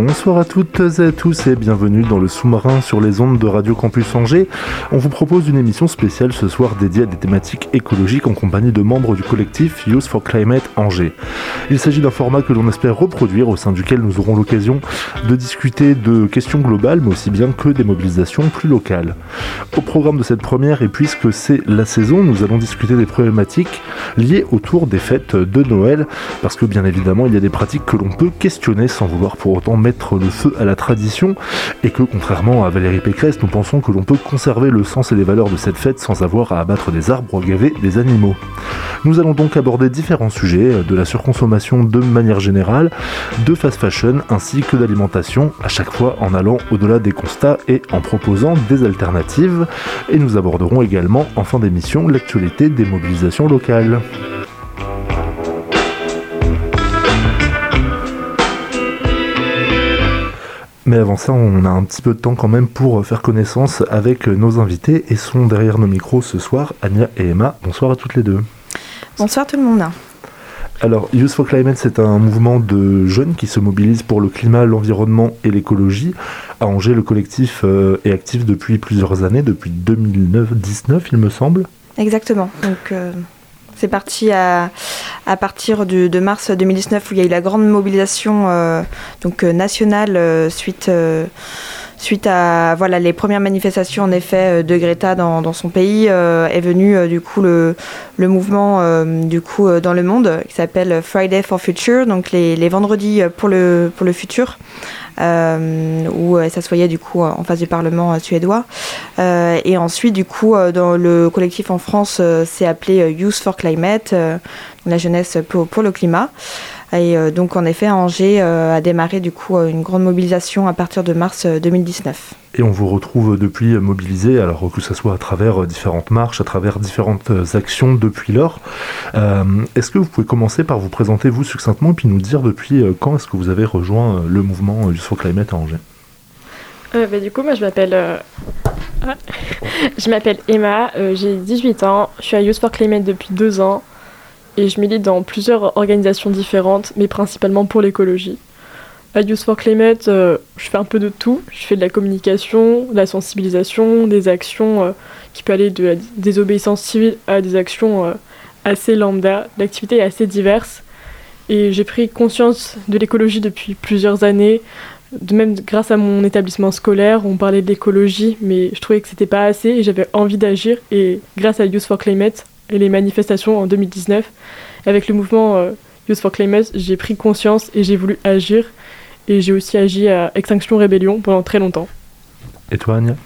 Bonsoir à toutes et à tous et bienvenue dans le sous-marin sur les ondes de Radio Campus Angers. On vous propose une émission spéciale ce soir dédiée à des thématiques écologiques en compagnie de membres du collectif Youth for Climate Angers. Il s'agit d'un format que l'on espère reproduire au sein duquel nous aurons l'occasion de discuter de questions globales mais aussi bien que des mobilisations plus locales. Au programme de cette première et puisque c'est la saison, nous allons discuter des problématiques liées autour des fêtes de Noël parce que bien évidemment il y a des pratiques que l'on peut questionner sans vouloir pour autant mettre le feu à la tradition et que contrairement à Valérie Pécresse, nous pensons que l'on peut conserver le sens et les valeurs de cette fête sans avoir à abattre des arbres ou gaver des animaux. Nous allons donc aborder différents sujets, de la surconsommation de manière générale, de fast fashion ainsi que d'alimentation, à chaque fois en allant au-delà des constats et en proposant des alternatives. Et nous aborderons également en fin d'émission l'actualité des mobilisations locales. Mais avant ça, on a un petit peu de temps quand même pour faire connaissance avec nos invités et sont derrière nos micros ce soir Anya et Emma. Bonsoir à toutes les deux. Bonsoir tout le monde. Alors, Youth for Climate, c'est un mouvement de jeunes qui se mobilisent pour le climat, l'environnement et l'écologie. À Angers, le collectif euh, est actif depuis plusieurs années, depuis 2009-19, il me semble. Exactement. Donc, euh, c'est parti à, partir de, mars 2019 où il y a eu la grande mobilisation euh, donc, euh, nationale euh, suite, suite à voilà, les premières manifestations en effet de Greta dans, dans son pays. Euh, est venu du coup le, le mouvement du coup, dans le monde qui s'appelle Friday for Future, donc les, les vendredis pour le, pour le futur. Euh, où elle s'assoyait du coup en face du Parlement suédois. Euh, et ensuite, du coup, dans le collectif en France, c'est appelé Youth for Climate, la jeunesse pour, pour le climat. Et euh, donc, en effet, Angers euh, a démarré du coup une grande mobilisation à partir de mars 2019. Et on vous retrouve depuis mobilisé, alors que ce soit à travers différentes marches, à travers différentes actions depuis lors. Euh, est-ce que vous pouvez commencer par vous présenter vous succinctement et puis nous dire depuis quand est-ce que vous avez rejoint le mouvement Youth for Climate à Angers? Euh, bah, du coup, moi je m'appelle euh... ah. je m'appelle Emma, euh, j'ai 18 ans, je suis à Youth for Climate depuis deux ans et je milite dans plusieurs organisations différentes, mais principalement pour l'écologie. À Youth for Climate, euh, je fais un peu de tout. Je fais de la communication, de la sensibilisation, des actions euh, qui peuvent aller de la désobéissance civile à des actions euh, assez lambda. L'activité est assez diverse et j'ai pris conscience de l'écologie depuis plusieurs années. De même grâce à mon établissement scolaire, on parlait de l'écologie, mais je trouvais que c'était pas assez et j'avais envie d'agir. Et grâce à Youth for Climate, et les manifestations en 2019. Avec le mouvement euh, Youth for Climate, j'ai pris conscience et j'ai voulu agir. Et j'ai aussi agi à Extinction Rébellion pendant très longtemps. Et toi, Anya?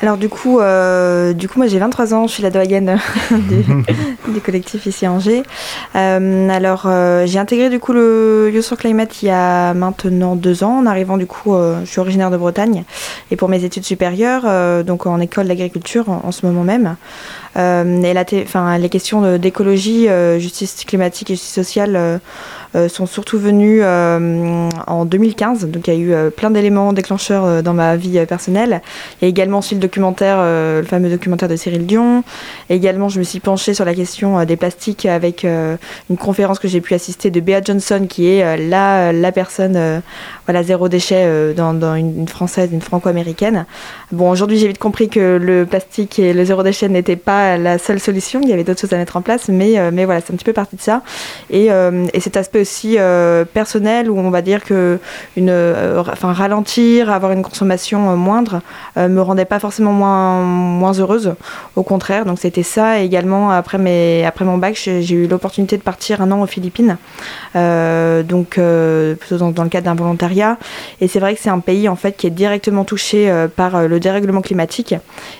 Alors du coup, euh, du coup, moi j'ai 23 ans, je suis la doyenne du, du, collectif ici à Angers. Euh, alors euh, j'ai intégré du coup le Youth for Climate il y a maintenant deux ans, en arrivant du coup, euh, je suis originaire de Bretagne et pour mes études supérieures, euh, donc en école d'agriculture en, en, ce moment même. Euh, et la enfin, les questions d'écologie, euh, justice climatique et justice sociale euh, sont surtout venues euh, en 2015. Donc il y a eu euh, plein d'éléments déclencheurs euh, dans ma vie euh, personnelle. A également aussi le documentaire, euh, le fameux documentaire de Cyril Dion. Et également, je me suis penchée sur la question euh, des plastiques avec euh, une conférence que j'ai pu assister de Bea Johnson, qui est euh, la, la personne euh, voilà, zéro déchet euh, dans, une, française, une franco-américaine. Bon, aujourd'hui, j'ai vite compris que le plastique et le zéro déchet n'étaient pas la seule solution. Il y avait d'autres choses à mettre en place, mais, euh, mais voilà, c'est un petit peu parti de ça. Et, euh, et cet aspect aussi euh, personnel où on va dire que une, euh, ralentir, avoir une consommation euh, moindre, euh, me rendait pas forcément moins, moins heureuse. Au contraire, donc c'était ça. Et également, après, mes, après mon bac, j'ai eu l'opportunité de partir un an aux Philippines, donc plutôt dans, dans le cadre d'un volontariat. Et c'est vrai que c'est un pays en fait qui est directement touché par le dérèglement climatique.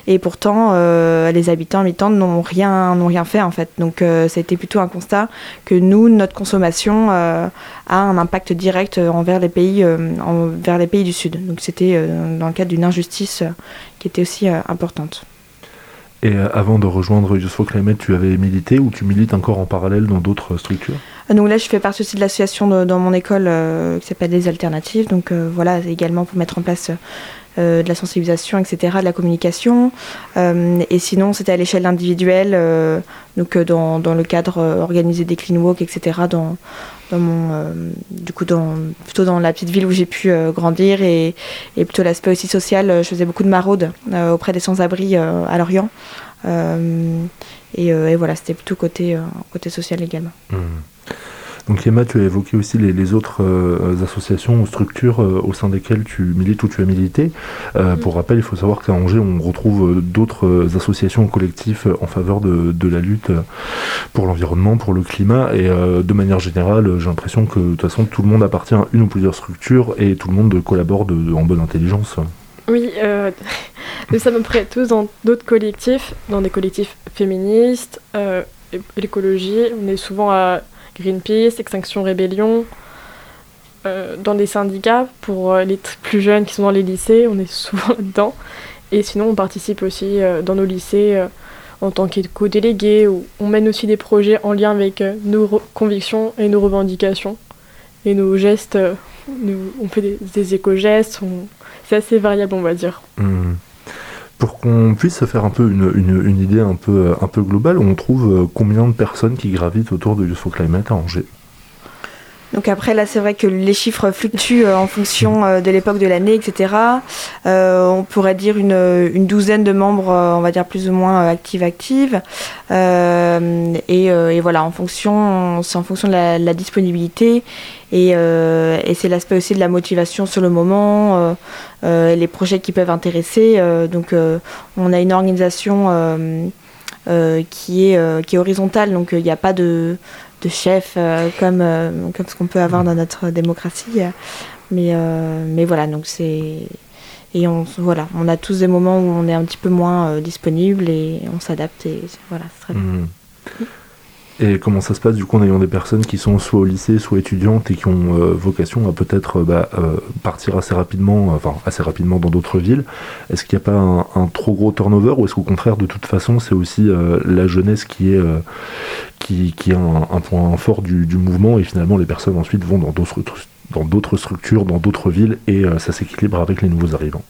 Et pourtant, les habitants habitantes n'ont rien, n'ont rien fait en fait. Donc été plutôt un constat que nous, notre consommation a un impact direct envers les pays, envers les pays du Sud. Donc c'était dans le cadre d'une injustice qui était aussi importante. Et avant de rejoindre Youth for Climate, tu avais milité ou tu milites encore en parallèle dans d'autres structures? Donc là, je fais partie aussi de l'association dans mon école qui s'appelle Les Alternatives. Donc voilà, également pour mettre en place euh, de la sensibilisation, etc., de la communication. Euh, et sinon, c'était à l'échelle individuelle, euh, donc dans, le cadre organisé des clean walk, etc., dans, mon, du coup, plutôt dans la petite ville où j'ai pu grandir et, plutôt l'aspect aussi social. Je faisais beaucoup de maraudes auprès des sans-abri à Lorient. Et, voilà, c'était plutôt côté, côté social également. Mmh. Donc Emma, tu as évoqué aussi les, autres euh, associations ou structures euh, au sein desquelles tu milites ou tu as milité. Euh, pour rappel, il faut savoir qu'à Angers, on retrouve d'autres associations collectifs en faveur de, la lutte pour l'environnement, pour le climat. Et de manière générale, j'ai l'impression que de toute façon, tout le monde appartient à une ou plusieurs structures et tout le monde collabore en bonne intelligence. Oui, nous sommes près tous dans d'autres collectifs, dans des collectifs féministes, l'écologie. On est souvent à Greenpeace, Extinction Rébellion, euh, dans des syndicats pour euh, les plus jeunes qui sont dans les lycées, on est souvent là-dedans. Et sinon, on participe aussi euh, dans nos lycées en tant qu'éco-délégué, où on mène aussi des projets en lien avec nos convictions et nos revendications. Et nos gestes, on fait des, éco-gestes, c'est assez variable, on va dire. Mmh pour qu'on puisse se faire un peu une, idée un peu, un peu globale, on trouve euh, combien de personnes qui gravitent autour de for Climate à Angers? Donc après là c'est vrai que les chiffres fluctuent euh, en fonction euh, de l'époque de l'année, etc. on pourrait dire une, douzaine de membres, on va dire plus ou moins actives actives. Et, voilà, en fonction, c'est en fonction de la disponibilité euh, et, c'est l'aspect aussi de la motivation sur le moment, euh, euh, les projets qui peuvent intéresser. donc on a une organisation qui, est, qui est horizontale, donc il n'y a pas de, de chef comme, comme ce qu'on peut avoir dans notre démocratie. Mais, mais voilà, donc c'est. Et on, voilà, on a tous des moments où on est un petit peu moins disponible et on s'adapte et voilà, c'est très bien. Et comment ça se passe du coup en ayant des personnes qui sont soit au lycée, soit étudiantes et qui ont euh, vocation à peut-être euh, bah, euh, partir assez rapidement, enfin assez rapidement dans d'autres villes? Est-ce qu'il n'y a pas un, trop gros turnover ou est-ce qu'au contraire de toute façon c'est aussi la jeunesse qui est qui, un, point fort du, du, mouvement et finalement les personnes ensuite vont dans d'autres dans d'autres structures, dans d'autres villes et ça s'équilibre avec les nouveaux arrivants?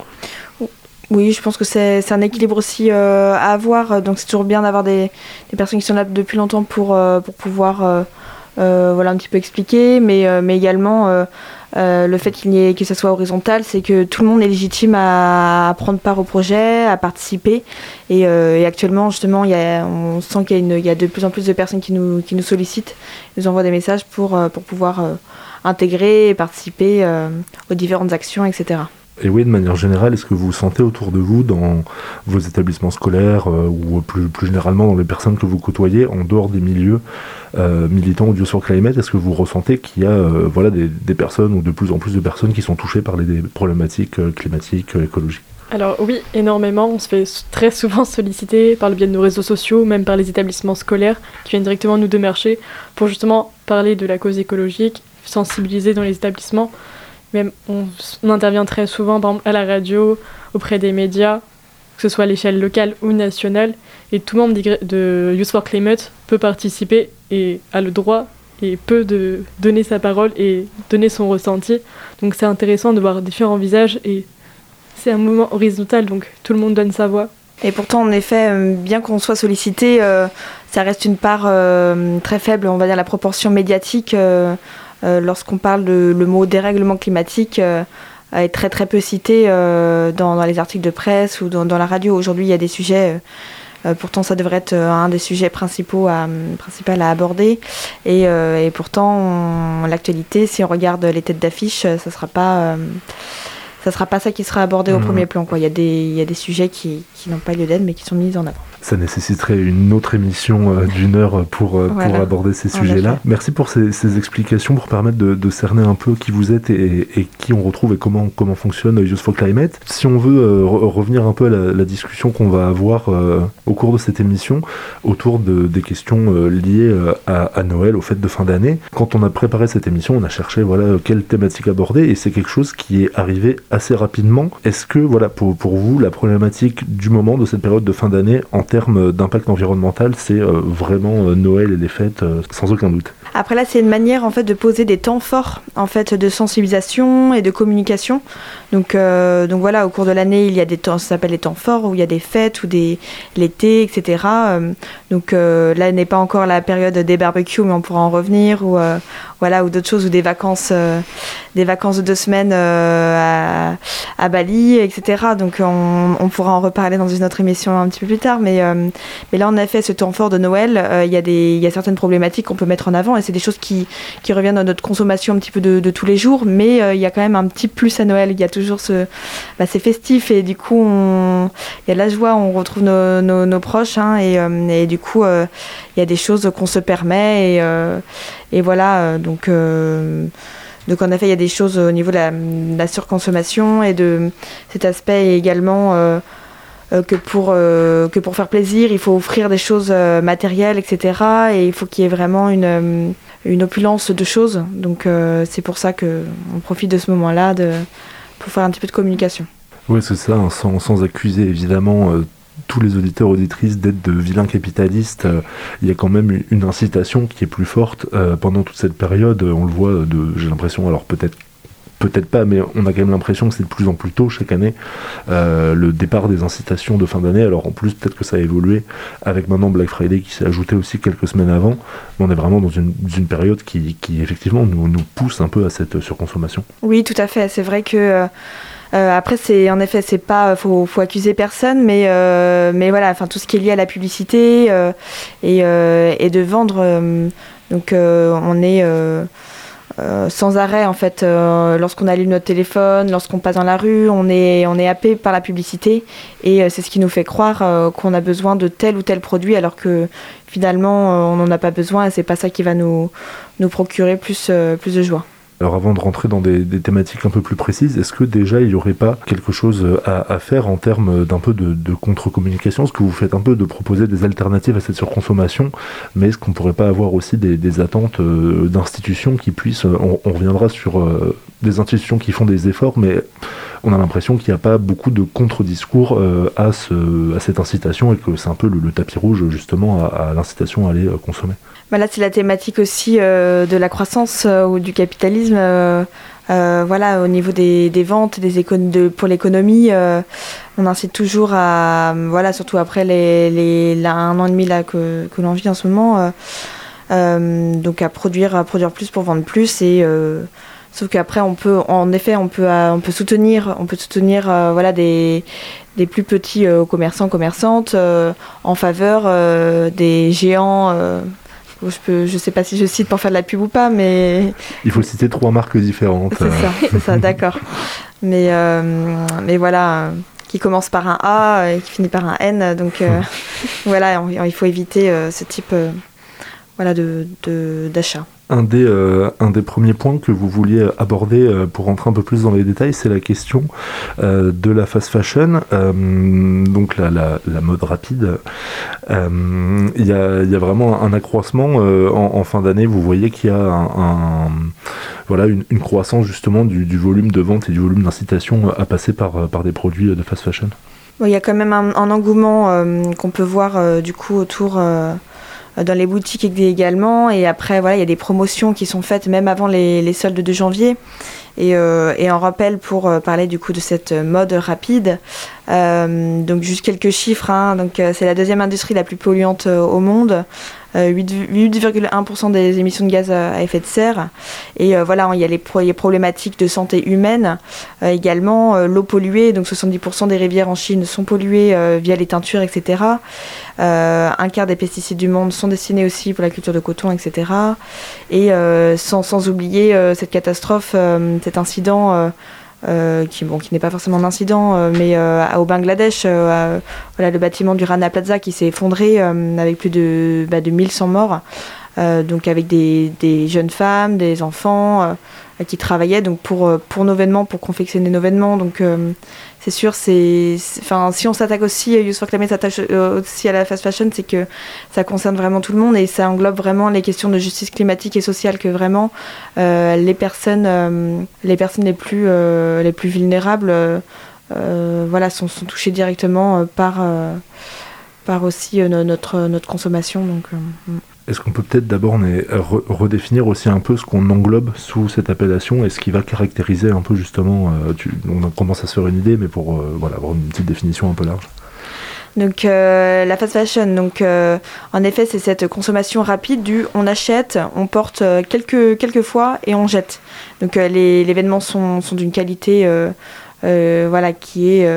Oui, je pense que c'est un équilibre aussi euh, à avoir. Donc c'est toujours bien d'avoir des, personnes qui sont là depuis longtemps pour, euh, pouvoir euh, voilà, un petit peu expliquer, mais, également le fait qu'il ait, que ça soit horizontal, c'est que tout le monde est légitime à, prendre part au projet, à participer. Et, actuellement, justement, y a, on sent qu'il y, y, a de plus en plus de personnes qui nous, qui nous sollicitent, nous envoient des messages pour, pour pouvoir intégrer et participer aux différentes actions, etc. Et oui, de manière générale, est-ce que vous sentez autour de vous, dans vos établissements scolaires euh, ou plus, généralement dans les personnes que vous côtoyez, en dehors des milieux euh, militants ou sur Climate, est-ce que vous ressentez qu'il y a euh, voilà, des, des, personnes ou de plus en plus de personnes qui sont touchées par les problématiques climatiques, écologiques? Alors oui, énormément. On se fait très souvent solliciter par le biais de nos réseaux sociaux, même par les établissements scolaires qui viennent directement nous démarcher pour justement parler de la cause écologique, sensibiliser dans les établissements. On, intervient très souvent à la radio, auprès des médias, que ce soit à l'échelle locale ou nationale, et tout monde de Youth for Climate peut participer et a le droit et peut de donner sa parole et donner son ressenti. Donc c'est intéressant de voir différents visages et c'est un mouvement horizontal, donc tout le monde donne sa voix. Et pourtant, en effet, euh, bien qu'on soit sollicité, euh, ça reste une part euh, très faible, on va dire la proportion médiatique lorsqu'on parle de le mot dérèglement climatique euh, est très très peu cité euh, dans, les articles de presse ou dans, la radio. Aujourd'hui, il y a des sujets. pourtant, ça devrait être un des sujets principaux à, principal à aborder. Et, pourtant, l'actualité, si on regarde les têtes d'affiche, ça sera pas ça sera pas ça qui sera abordé au mmh. premier plan. Quoi. Il, y a des, il y a des sujets qui, qui n'ont pas lieu d'être, mais qui sont mis en avant. Ça nécessiterait une autre émission d'une heure pour, pour aborder ces sujets-là. Merci pour ces, explications, pour permettre de, cerner un peu qui vous êtes et, qui on retrouve et comment, comment fonctionne Use for Climate. Si on veut revenir un peu à la, discussion qu'on va avoir au cours de cette émission autour de, des questions liées à, à Noël, aux fêtes de fin d'année, quand on a préparé cette émission, on a cherché voilà quelle thématique aborder et c'est quelque chose qui est arrivé assez rapidement. Est-ce que voilà pour, pour vous la problématique du moment de cette période de fin d'année en termes d'impact environnemental, c'est euh, vraiment euh, Noël et les fêtes euh, sans aucun doute. Après là, c'est une manière en fait de poser des temps forts en fait de sensibilisation et de communication. Donc donc voilà, au cours de l'année, il y a des temps, ça s'appelle les temps forts où il y a des fêtes ou des l'été, etc. donc là n'est pas encore la période des barbecues, mais on pourra en revenir ou voilà ou d'autres choses ou des vacances des vacances de deux semaines euh, à, Bali, etc. Donc on, pourra en reparler dans une autre émission un petit peu plus tard. Mais, euh, mais là, en effet, ce temps fort de Noël, euh, il y, a des, a certaines problématiques qu'on peut mettre en avant et c'est des choses qui, qui reviennent dans notre consommation un petit peu de, tous les jours. Mais il y a quand même un petit plus à Noël. Il y a toujours ce. Bah, c'est festif et du coup, il y a de la joie, on retrouve nos, proches hein, et, du coup, il y a des choses qu'on se permet et, et voilà. donc. Donc en effet, il y a des choses au niveau de la, surconsommation et de cet aspect également euh, euh, que, pour, euh, que pour faire plaisir, il faut offrir des choses matérielles, etc. Et il faut qu'il y ait vraiment une, une opulence de choses. Donc c'est pour ça qu'on profite de ce moment-là pour faire un petit peu de communication. Oui, c'est ça, hein, sans, sans, accuser évidemment tous les auditeurs auditrices d'être de vilains capitalistes, euh, il y a quand même une incitation qui est plus forte euh, pendant toute cette période. On le voit, j'ai l'impression, alors peut-être peut-être pas, mais on a quand même l'impression que c'est de plus en plus tôt chaque année euh, le départ des incitations de fin d'année. Alors en plus, peut-être que ça a évolué avec maintenant Black Friday qui s'est ajouté aussi quelques semaines avant. On est vraiment dans une, période qui, effectivement nous, nous, pousse un peu à cette surconsommation. Oui, tout à fait. C'est vrai que euh, après, c'est en effet, c'est pas, faut, accuser personne, mais euh, mais voilà, enfin tout ce qui est lié à la publicité euh, et, de vendre. donc on est sans arrêt en fait lorsqu'on allume notre téléphone, lorsqu'on passe dans la rue, on est on happé par la publicité et c'est ce qui nous fait croire qu'on a besoin de tel ou tel produit alors que finalement on n'en a pas besoin et c'est pas ça qui va nous procurer plus de joie. Alors avant de rentrer dans des, thématiques un peu plus précises, est-ce que déjà il n'y aurait pas quelque chose à, faire en termes d'un peu de, contre-communication? Est-ce que vous faites un peu de proposer des alternatives à cette surconsommation Mais est-ce qu'on ne pourrait pas avoir aussi des, attentes euh, d'institutions qui puissent, on, reviendra sur euh, des institutions qui font des efforts, mais on a l'impression qu'il n'y a pas beaucoup de contre-discours euh, à, cette incitation et que c'est un peu le, tapis rouge justement à l'incitation à aller consommer? Bah là, c'est la thématique aussi euh, de la croissance euh, ou du capitalisme. Euh, voilà, au niveau des, ventes, des de, pour l'économie, on incite toujours à, voilà, surtout après les, les un an et demi que, que l'on vit en ce moment, donc à produire, à produire plus pour vendre plus et Sauf qu'après, en effet, on peut, soutenir, on peut soutenir, voilà, des, des plus petits commerçants, commerçantes, en faveur des géants je peux, je sais pas si je cite pour faire de la pub ou pas, mais. Il faut citer trois marques différentes. C'est ça, c'est ça, d'accord. Mais, euh, mais voilà, qui commence par un A et qui finit par un N, donc euh, voilà, il faut éviter euh, ce type voilà, de, d'achat. Un des, euh, un des premiers points que vous vouliez aborder euh, pour rentrer un peu plus dans les détails, c'est la question euh, de la fast fashion, donc la, mode rapide. Il y a, y, a, vraiment un accroissement en, fin d'année. Vous voyez qu'il y a un, voilà, une, croissance justement du, volume de vente et du volume d'incitation à passer par, par des produits de fast fashion. Il y a quand même un, un engouement qu'on peut voir du coup autour dans les boutiques également. Et après, voilà, il y a des promotions qui sont faites même avant les, soldes de janvier. Et, euh, en rappel pour euh, parler du coup de cette mode rapide. donc juste quelques chiffres. Hein. Donc c'est la deuxième industrie la plus polluante au monde. 8,1% des émissions de gaz à effet de serre. Et euh, voilà, il y a les, problématiques de santé humaine euh, également, euh, l'eau polluée, donc 70% des rivières en Chine sont polluées via les teintures, etc. un quart des pesticides du monde sont destinés aussi pour la culture de coton, etc. Et sans, sans, oublier cette catastrophe, cet incident qui, bon, qui n'est pas forcément un incident, mais au Bangladesh, voilà, le bâtiment du Rana Plaza qui s'est effondré avec plus de, bah, de 1100 morts. donc avec des, des, jeunes femmes, des enfants qui travaillaient donc pour, pour nos vêtements, pour confectionner nos vêtements. Donc c'est sûr, c'est, enfin, si on s'attaque aussi, Youth for Climate s'attache euh, aussi à la fast fashion, c'est que ça concerne vraiment tout le monde et ça englobe vraiment les questions de justice climatique et sociale que vraiment euh, les personnes, euh, les personnes les plus, les plus vulnérables, voilà, sont, touchées directement par, aussi notre, consommation. Mm. Est-ce qu'on peut peut-être d'abord redéfinir aussi un peu ce qu'on englobe sous cette appellation et ce qui va caractériser un peu justement, euh, on commence à se faire une idée, mais pour euh, avoir une petite définition un peu large donc euh, la fast fashion, donc en effet c'est cette consommation rapide du on achète, on porte quelques, quelques fois et on jette. Donc les, les, sont, sont d'une qualité voilà qui est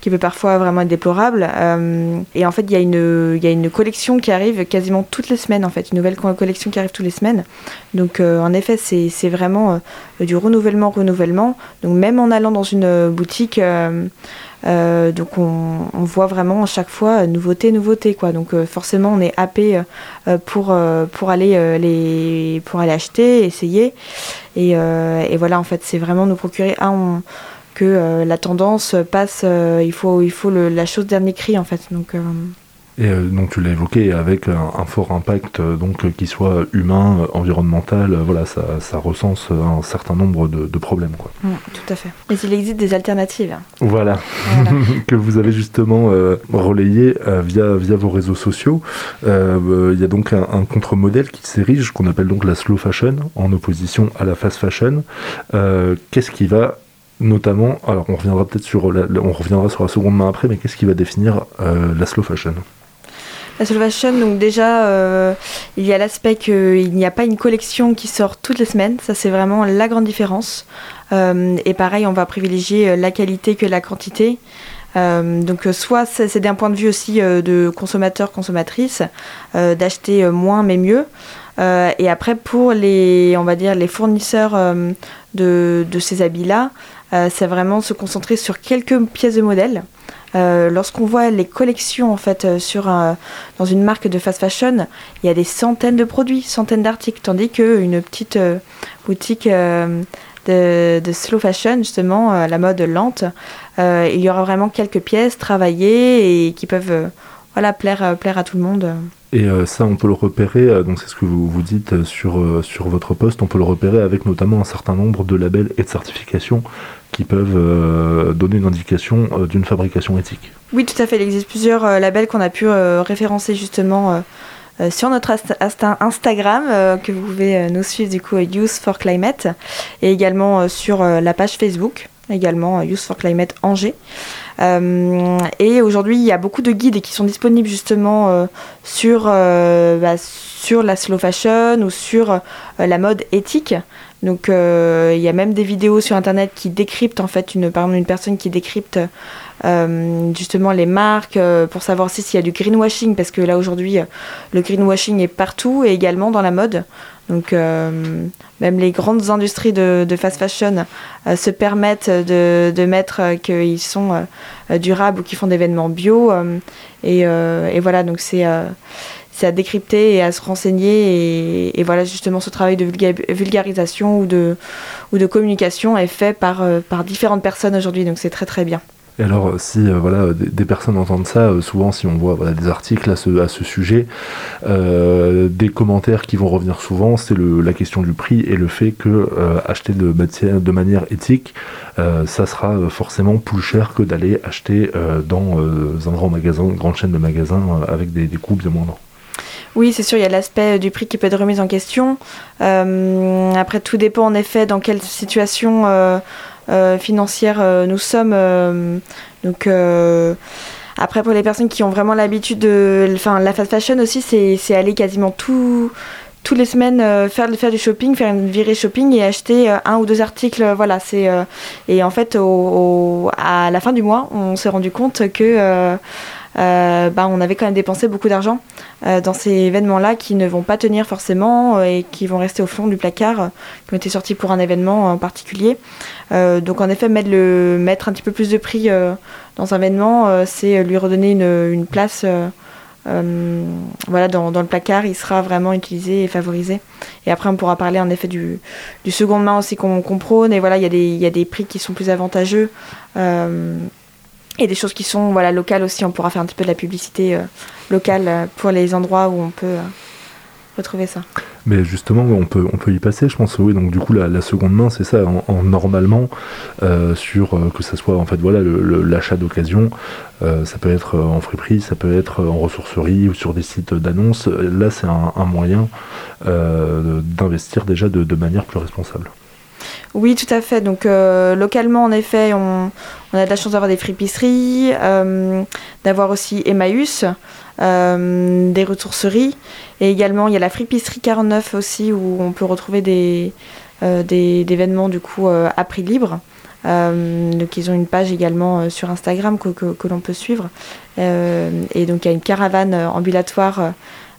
qui peut parfois vraiment être déplorable. Euh, et en fait, il y, a une, y a une collection qui arrive quasiment toutes les semaines, en fait, une nouvelle collection qui arrive toutes les semaines. Donc, euh, en effet, c'est vraiment euh, du renouvellement, renouvellement. Donc, même en allant dans une boutique, donc on, on, voit vraiment à chaque fois nouveauté, nouveauté, quoi. Donc, forcément, on est happé pour, pour, aller, les, pour aller acheter, essayer. Et, et voilà, en fait, c'est vraiment nous procurer un que euh, la tendance passe, euh, il faut, il faut la chose dernier cri en fait. Donc, euh, et donc tu l'as évoqué avec un, fort impact donc qui soit humain, environnemental, voilà ça, ça, recense un certain nombre de, problèmes quoi. Mm, tout à fait. Mais il existe des alternatives. Voilà, que vous avez justement relayé via via vos réseaux sociaux. Il y a donc un, un contre-modèle qui s'érige qu'on appelle donc la slow fashion en opposition à la fast fashion. Qu'est-ce qui va notamment, alors on reviendra peut-être sur la, on reviendra sur la seconde main après, mais qu'est-ce qui va définir euh, la slow fashion? La slow fashion, donc déjà, euh, il y a l'aspect qu'il n'y a pas une collection qui sort toutes les semaines. Ça, c'est vraiment la grande différence. Euh, et pareil, on va privilégier la qualité que la quantité. donc soit c'est d'un point de vue aussi de consommateur, consommatrice, d'acheter moins mais mieux. et après pour les, on va dire, les fournisseurs de, ces habits-là, euh, c'est vraiment se concentrer sur quelques pièces de modèle. Euh, lorsqu'on voit les collections en fait euh, sur dans une marque de fast fashion, il y a des centaines de produits, centaines d'articles, tandis qu'une petite boutique de, de, slow fashion, justement, la mode lente, il y aura vraiment quelques pièces travaillées et qui peuvent voilà, plaire, plaire à tout le monde. Et euh, ça, on peut le repérer, euh, donc c'est ce que vous, vous dites euh, sur, sur votre poste, on peut le repérer avec notamment un certain nombre de labels et de certifications qui peuvent donner une indication d'une fabrication éthique. Oui, tout à fait. Il existe plusieurs labels qu'on a pu référencer justement sur notre Instagram, que vous pouvez nous suivre du coup, Youth for Climate, et également sur la page Facebook, également Youth for Climate Angers. Euh, et aujourd'hui, il y a beaucoup de guides qui sont disponibles justement euh, sur, euh, bah, sur la slow fashion ou sur la mode éthique. Donc il y a même des vidéos sur internet qui décryptent en fait une, par une personne qui décrypte justement les marques pour savoir si s'il y a du greenwashing parce que là aujourd'hui le greenwashing est partout et également dans la mode. Donc euh, même les grandes industries de, fast fashion euh, se permettent de, mettre euh, qu'ils sont durables ou qu'ils font des événements bio. Et, voilà, donc c'est à décrypter et à se renseigner. Et, voilà, justement, ce travail de vulgarisation ou de, ou de communication est fait par, par différentes personnes aujourd'hui. Donc c'est très très bien. Et alors, euh, si euh, voilà, des, personnes entendent ça, euh, souvent, si on voit des articles à ce, sujet, des commentaires qui vont revenir souvent, c'est la question du prix et le fait que acheter de, de manière éthique, ça sera forcément plus cher que d'aller acheter dans un grand magasin, une grande chaîne de magasins avec des, des coûts bien moindres. Oui, c'est sûr, il y a l'aspect du prix qui peut être remis en question. après, tout dépend en effet dans quelle situation euh, financière euh, nous sommes. Euh, donc après, pour les personnes qui ont vraiment l'habitude de. Enfin, la fast fashion aussi, c'est aller quasiment tout toutes les semaines faire, faire du shopping, faire une virée shopping et acheter un ou deux articles. voilà, c'est et en fait, à la fin du mois, on s'est rendu compte que bah, on avait quand même dépensé beaucoup d'argent dans ces événements-là qui ne vont pas tenir forcément et qui vont rester au fond du placard, qui ont été sortis pour un événement en particulier. donc en effet, mettre, un petit peu plus de prix dans un événement, c'est lui redonner une, place euh, voilà, dans, le placard, il sera vraiment utilisé et favorisé. Et après, on pourra parler en effet du, second main aussi qu'on prône. Et voilà, il y, a des, prix qui sont plus avantageux. Euh, et des choses qui sont voilà, locales aussi. On pourra faire un petit peu de la publicité euh, locale pour les endroits où on peut retrouver ça. Mais justement, on peut, on peut y passer, je pense. Oui, donc du coup, la, seconde main, c'est ça. En, normalement, euh, sur euh, que ce soit en fait, voilà, l'achat d'occasion, euh, ça peut être en friperie, ça peut être en ressourcerie ou sur des sites d'annonces. Là, c'est un, moyen d'investir déjà de, manière plus responsable. Oui, tout à fait. Donc localement, en effet, on, a de la chance d'avoir des fripisseries, d'avoir aussi Emmaüs. Euh, des ressourceries. Et également, il y a la fripisserie 49 aussi, où on peut retrouver des, euh, des, événements du coup euh, à prix libre. donc ils ont une page également sur Instagram que, l'on peut suivre. et donc il y a une caravane ambulatoire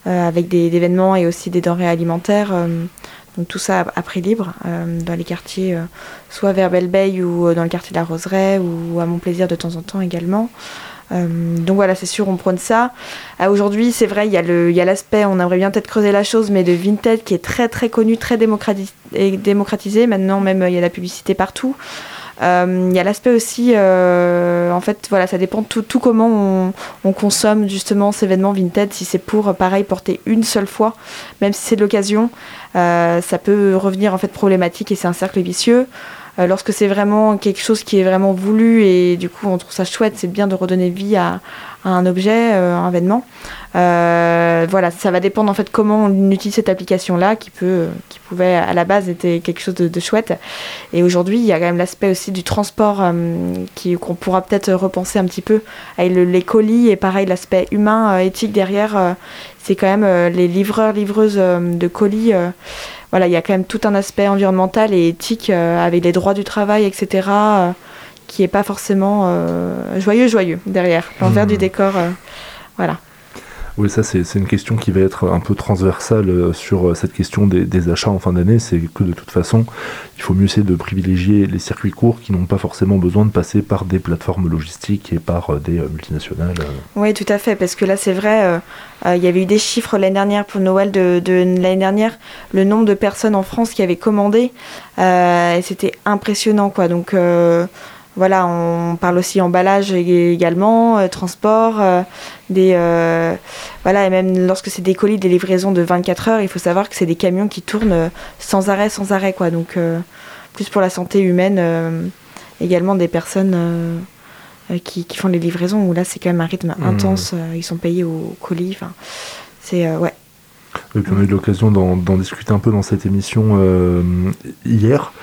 avec des, événements et aussi des denrées alimentaires. Donc tout ça à, prix libre dans les quartiers, soit vers Belle ou dans le quartier de la Roseraie ou à Mon Plaisir de temps en temps également. Euh, donc voilà, c'est sûr, on prône ça. Euh, aujourd'hui, c'est vrai, il y a l'aspect, on aimerait bien peut-être creuser la chose, mais de Vinted qui est très très connu, très démocratisé. Maintenant, même, il y a la publicité partout. Euh, il y a l'aspect aussi, en fait, voilà, ça dépend tout, tout comment on, consomme justement ces événements Vinted. Si c'est pour, pareil, porter une seule fois, même si c'est de l'occasion, ça peut revenir en fait problématique et c'est un cercle vicieux. Euh, lorsque c'est vraiment quelque chose qui est vraiment voulu et du coup on trouve ça chouette, c'est bien de redonner vie à, un objet, euh, un événement. Euh, voilà, ça va dépendre en fait comment on utilise cette application-là qui peut, qui pouvait à la base être quelque chose de, chouette. Et aujourd'hui, il y a quand même l'aspect aussi du transport qu'on pourra peut-être repenser un petit peu avec les colis et pareil l'aspect humain, éthique derrière. c'est quand même les livreurs, livreuses de colis voilà, il y a quand même tout un aspect environnemental et éthique euh, avec les droits du travail, etc., euh, qui n'est pas forcément euh, joyeux, joyeux derrière. L'envers du mmh. décor, voilà. Oui, ça c'est une question qui va être un peu transversale euh, sur euh, cette question des, achats en fin d'année. C'est que de toute façon, il faut mieux essayer de privilégier les circuits courts qui n'ont pas forcément besoin de passer par des plateformes logistiques et par euh, des multinationales. Oui, tout à fait, parce que là c'est vrai, il y avait eu des chiffres l'année dernière pour Noël de, l'année dernière, le nombre de personnes en France qui avaient commandé, et c'était impressionnant quoi. Donc voilà, on parle aussi emballage également, euh, transport, euh, des euh, voilà, et même lorsque c'est des colis, des livraisons de 24 heures, il faut savoir que c'est des camions qui tournent sans arrêt, sans arrêt, quoi. Donc plus pour la santé humaine, également des personnes qui, font les livraisons où là c'est quand même un rythme mmh. intense, ils sont payés au colis, enfin c'est ouais, et puis on a eu l'occasion d'en discuter un peu dans cette émission euh, hier.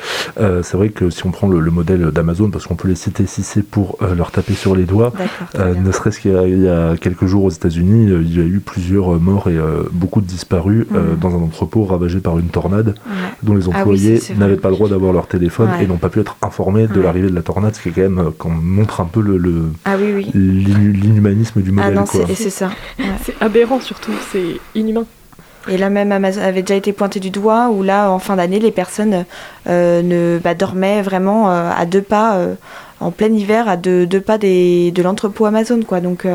Euh, c'est vrai que si on prend le, modèle d'Amazon, parce qu'on peut les citer si c'est pour euh, leur taper sur les doigts, ne serait-ce qu'il y, a quelques jours aux États-Unis, il y a eu plusieurs morts et beaucoup de disparus mhm. dans un entrepôt ravagé par une tornade, dont les ah employés n'avaient pas le droit d'avoir leur téléphone et n'ont pas pu être informés de l'arrivée de la tornade, ce qui est quand même quand montre un peu le, ah l'inhumanisme du modèle. Ah non, c'est ça. C'est aberrant surtout, c'est inhumain. Et là même Amazon avait déjà été pointé du doigt où là en fin d'année les personnes euh, ne bah, dormaient vraiment euh, à deux pas euh, en plein hiver à deux, pas des, de l'entrepôt Amazon quoi donc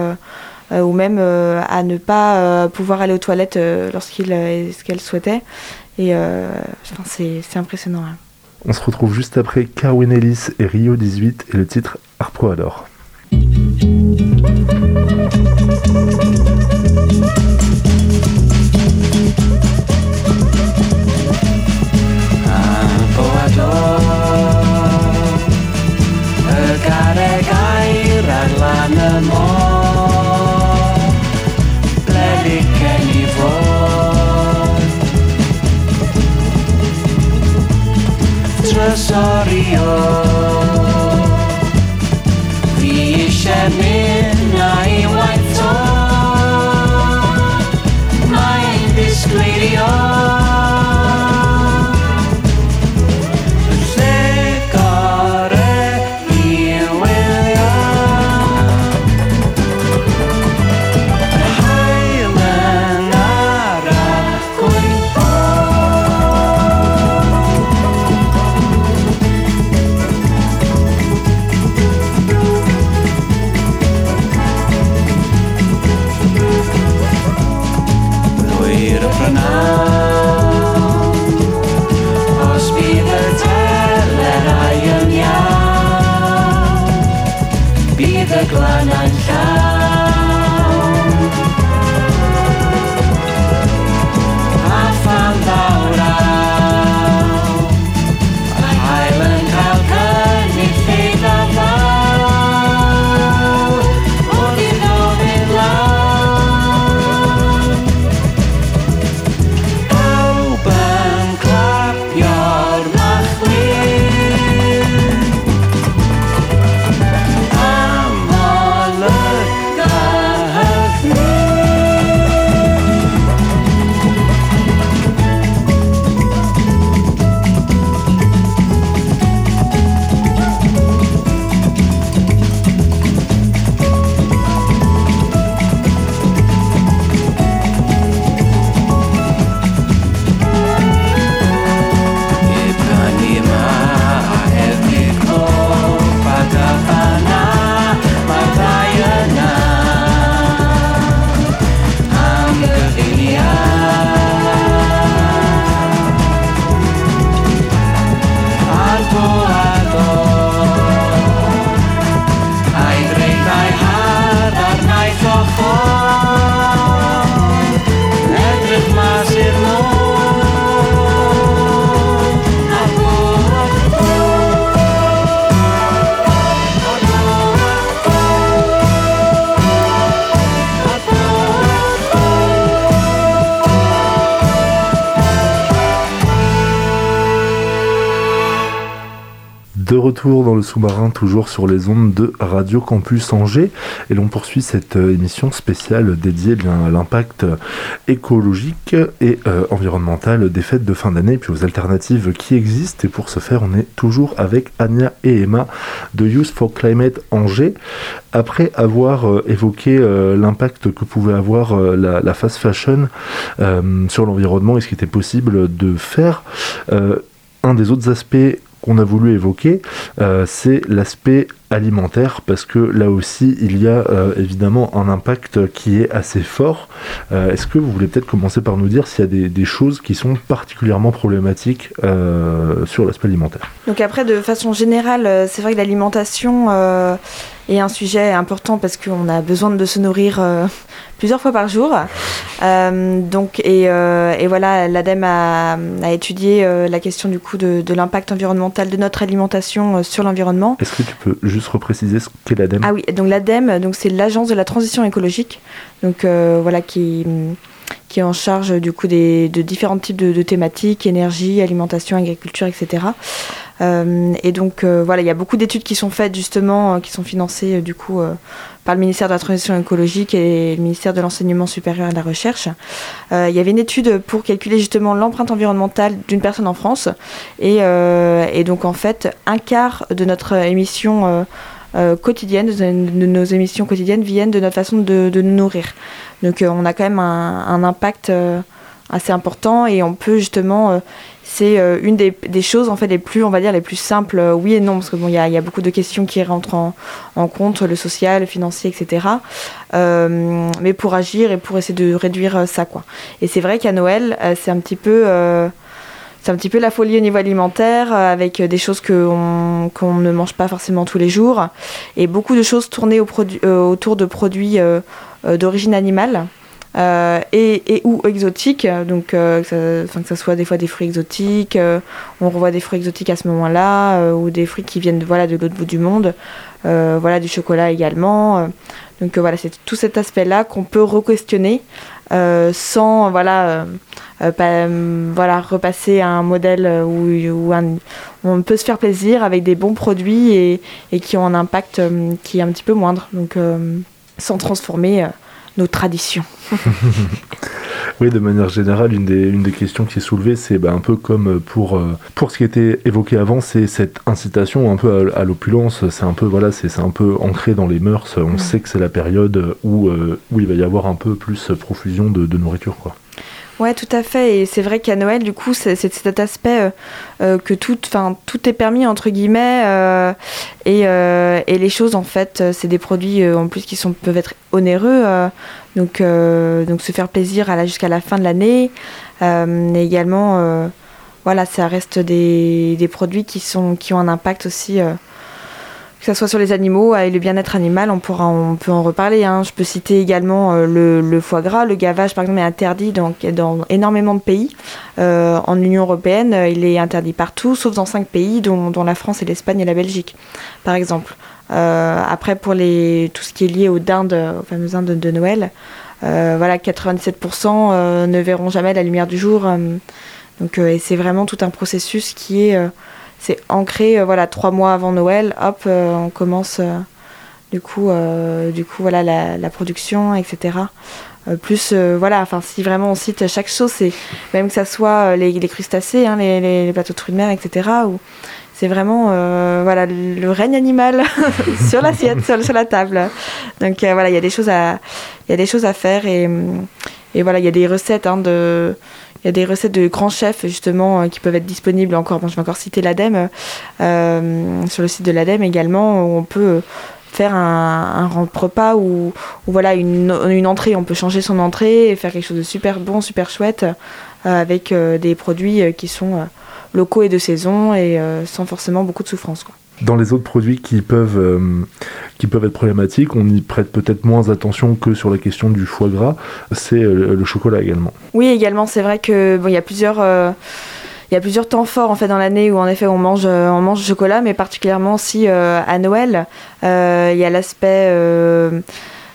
ou même à ne pas pouvoir aller aux toilettes lorsqu'ils ce qu'elles souhaitaient et c'est impressionnant. Hein. On se retrouve juste après Carwin Ellis et Rio 18 et le titre Harpo alors. sorry, oh. De retour dans le sous-marin, toujours sur les ondes de Radio Campus Angers, et l'on poursuit cette euh, émission spéciale dédiée eh à l'impact écologique et euh, environnemental des fêtes de fin d'année, puis aux alternatives qui existent. Et pour ce faire, on est toujours avec Anya et Emma de Youth for Climate Angers. Après avoir euh, évoqué l'impact que pouvait avoir la, fast fashion sur l'environnement et ce qui était possible de faire, un des autres aspects qu'on a voulu évoquer, euh, c'est l'aspect alimentaire parce que là aussi il y a euh, évidemment un impact qui est assez fort. Euh, est-ce que vous voulez peut-être commencer par nous dire s'il y a des, choses qui sont particulièrement problématiques sur l'aspect alimentaire? Donc après de façon générale c'est vrai que l'alimentation est un sujet important parce qu'on a besoin de se nourrir plusieurs fois par jour. Euh, donc, et, euh, et voilà, l'ADEME a, a, étudié euh, la question du coup de, de l'impact environnemental de notre alimentation sur l'environnement. Est-ce que tu peux juste repréciser ce qu'est l'ADEME? Ah oui, donc l'ADEME, donc c'est l'agence de la transition écologique, donc voilà qui qui est en charge du coup des, de différents types de, thématiques, énergie, alimentation, agriculture, etc. Euh, et donc voilà, il y a beaucoup d'études qui sont faites justement, qui sont financées du coup par le ministère de la Transition écologique et le ministère de l'Enseignement supérieur et de la Recherche. Euh, il y avait une étude pour calculer justement l'empreinte environnementale d'une personne en France. Et, euh, et, donc en fait, un quart de notre émission euh, quotidienne, de nos émissions quotidiennes viennent de notre façon de, nous nourrir. Donc on a quand même un, impact assez important et on peut justement c'est euh, une des, choses en fait les plus on va dire les plus simples euh, oui et non parce que bon il y a, beaucoup de questions qui rentrent en, compte le social le financier etc euh, mais pour agir et pour essayer de réduire ça quoi et c'est vrai qu'à Noël c'est un petit peu c'est un petit peu la folie au niveau alimentaire avec des choses qu'on ne mange pas forcément tous les jours et beaucoup de choses tournées autour de produits d'origine animale euh, et, et, ou exotiques, donc euh, que, ça, que soit des fois des fruits exotiques, euh, on revoit des fruits exotiques à ce moment-là, ou des fruits qui viennent de, voilà, de l'autre bout du monde, voilà du chocolat également. donc voilà, c'est tout cet aspect-là qu'on peut re-questionner sans voilà, pas, voilà, repasser à un modèle où, où, on peut se faire plaisir avec des bons produits et, et qui ont un impact qui est un petit peu moindre, donc sans transformer nos traditions. oui, de manière générale, une des, une des questions qui est soulevée, c'est bah, un peu comme pour, euh, pour ce qui était évoqué avant, c'est cette incitation un peu à, l'opulence. C'est un peu voilà, c'est un peu ancré dans les mœurs. On sait que c'est la période où, euh, où il va y avoir un peu plus profusion de, de nourriture, quoi. Ouais, tout à fait. Et c'est vrai qu'à Noël, du coup, c'est cet aspect euh, euh, que tout, tout est permis entre guillemets. Euh, et, les choses, en fait, c'est des produits en plus qui sont peuvent être onéreux. donc, donc se faire plaisir jusqu'à la fin de l'année. et également, voilà, ça reste des, des, produits qui sont qui ont un impact aussi que ce soit sur les animaux et le bien-être animal, on, pourra, on peut en reparler. Hein. Je peux citer également euh, le, foie gras. Le gavage, par exemple, est interdit dans, dans énormément de pays. Euh, en Union européenne, euh, il est interdit partout, sauf dans cinq pays, dont, dont la France et l'Espagne et la Belgique, par exemple. après, pour les, tout ce qui est lié aux dindes, aux fameuses dindes de, Noël, voilà, 97% ne verront jamais la lumière du jour. donc, c'est vraiment tout un processus qui est c'est ancré euh, voilà trois mois avant Noël. Hop euh, on commence euh, du coup du coup voilà la, production etc plus voilà enfin si vraiment on cite chaque chose c'est même que ça soit les, crustacés hein, les, plateaux de de mer etc ou c'est vraiment voilà le règne animal sur l'assiette sur, sur, la table. Donc voilà il y a des choses à il des choses à faire et, et voilà il y a des recettes hein, de il y a des recettes de grands chefs justement euh, qui peuvent être disponibles encore. Bon, je vais encore citer l'ADEME euh, sur le site de l'ADEME également où on peut faire un, un repas ou voilà une, une, entrée, on peut changer son entrée et faire quelque chose de super bon, super chouette euh, avec des produits qui sont locaux et de saison et sans forcément beaucoup de souffrance. Quoi. Dans les autres produits qui peuvent, euh, qui peuvent être problématiques, on y prête peut-être moins attention que sur la question du foie gras, c'est euh, le chocolat également. Oui, également, c'est vrai que bon, y a plusieurs. Euh, il y a plusieurs temps forts en fait dans l'année où en effet on mange on mange du chocolat mais particulièrement aussi à Noël il y a l'aspect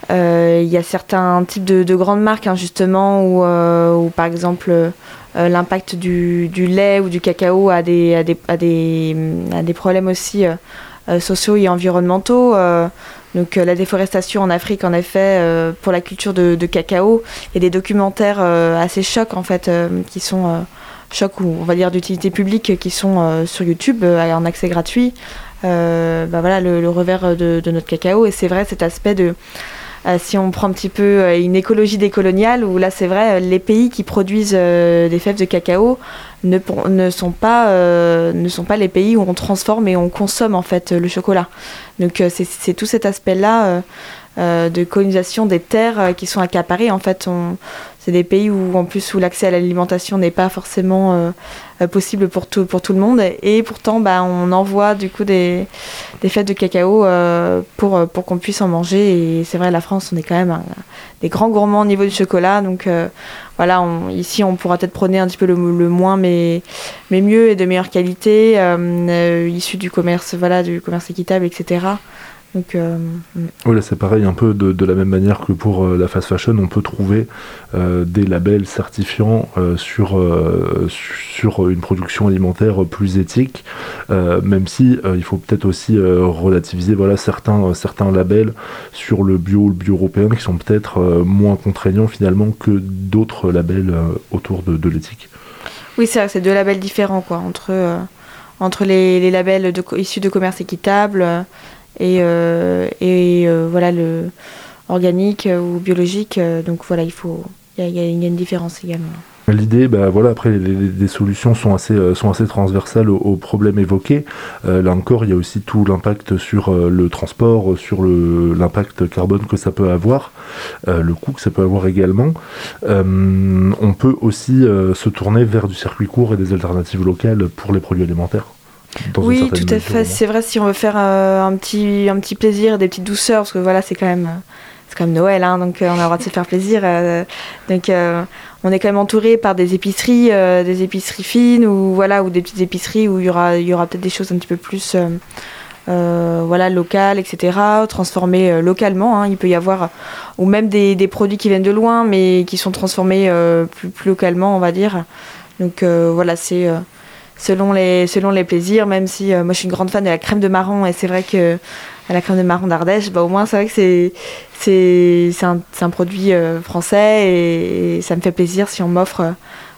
il y a certains types de, grandes marques hein, justement où, où, par exemple l'impact du, lait ou du cacao a des, des problèmes aussi sociaux et environnementaux. Donc la déforestation en Afrique, en effet, pour la culture de, cacao, a des documentaires assez chocs en fait qui sont chocs ou on va dire d'utilité publique qui sont sur YouTube en accès gratuit. bah voilà le, revers de, notre cacao et c'est vrai cet aspect de euh, si on prend un petit peu euh, une écologie décoloniale, où là c'est vrai, euh, les pays qui produisent des fèves de cacao ne, sont pas, les pays où on transforme et on consomme en fait le chocolat. Donc c'est tout cet aspect-là de colonisation des terres qui sont accaparées. En fait, c'est des pays où en plus où l'accès à l'alimentation n'est pas forcément euh, euh, possible pour tout, pour tout le monde. Et pourtant bah, on envoie du coup des, fêtes de cacao euh, pour, qu'on puisse en manger. Et c'est vrai la France on est quand même des grands gourmands au niveau du chocolat. Donc voilà ici on pourra peut-être prôner un petit peu le, moins mais, mais mieux et de meilleure qualité issu du commerce voilà du commerce équitable etc donc, euh, là c'est pareil, un peu de, la même manière que pour euh, la fast fashion, on peut trouver euh, des labels certifiants sur, sur une production alimentaire plus éthique, même si il faut peut-être aussi relativiser voilà, certains, certains labels sur le bio, le bio européen qui sont peut-être moins contraignants finalement que d'autres labels autour de, l'éthique. Oui, c'est c'est deux labels différents quoi, entre, entre les, les labels de, issus de commerce équitable et, euh, et euh, voilà le organique ou biologique. Euh, donc voilà, il faut il y, a une différence également. L'idée, bah, voilà, après, les, solutions sont assez, sont assez transversales aux, problèmes évoqués. là encore, il y a aussi tout l'impact sur le transport, sur l'impact carbone que ça peut avoir, le coût que ça peut avoir également. on peut aussi se tourner vers du circuit court et des alternatives locales pour les produits alimentaires oui, tout à fait. C'est vrai si on veut faire euh, un petit un petit plaisir, des petites douceurs, parce que voilà, c'est quand même euh, c'est quand même Noël, hein, donc euh, on a le droit de se faire plaisir. donc on est quand même entouré par des épiceries, des épiceries fines ou voilà ou des petites épiceries où il y aura il y aura peut-être des choses un petit peu plus voilà locales, etc. Transformées localement. Hein. il peut y avoir ou même des, des, produits qui viennent de loin, mais qui sont transformés plus, plus, localement, on va dire. Donc voilà, c'est selon les, selon les plaisirs, même si euh, moi je suis une grande fan de la crème de marron et c'est vrai que la crème de marron d'Ardèche, bah, au moins c'est vrai que c'est, c'est, un, un, produit euh, français et, ça me fait plaisir si on m'offre euh,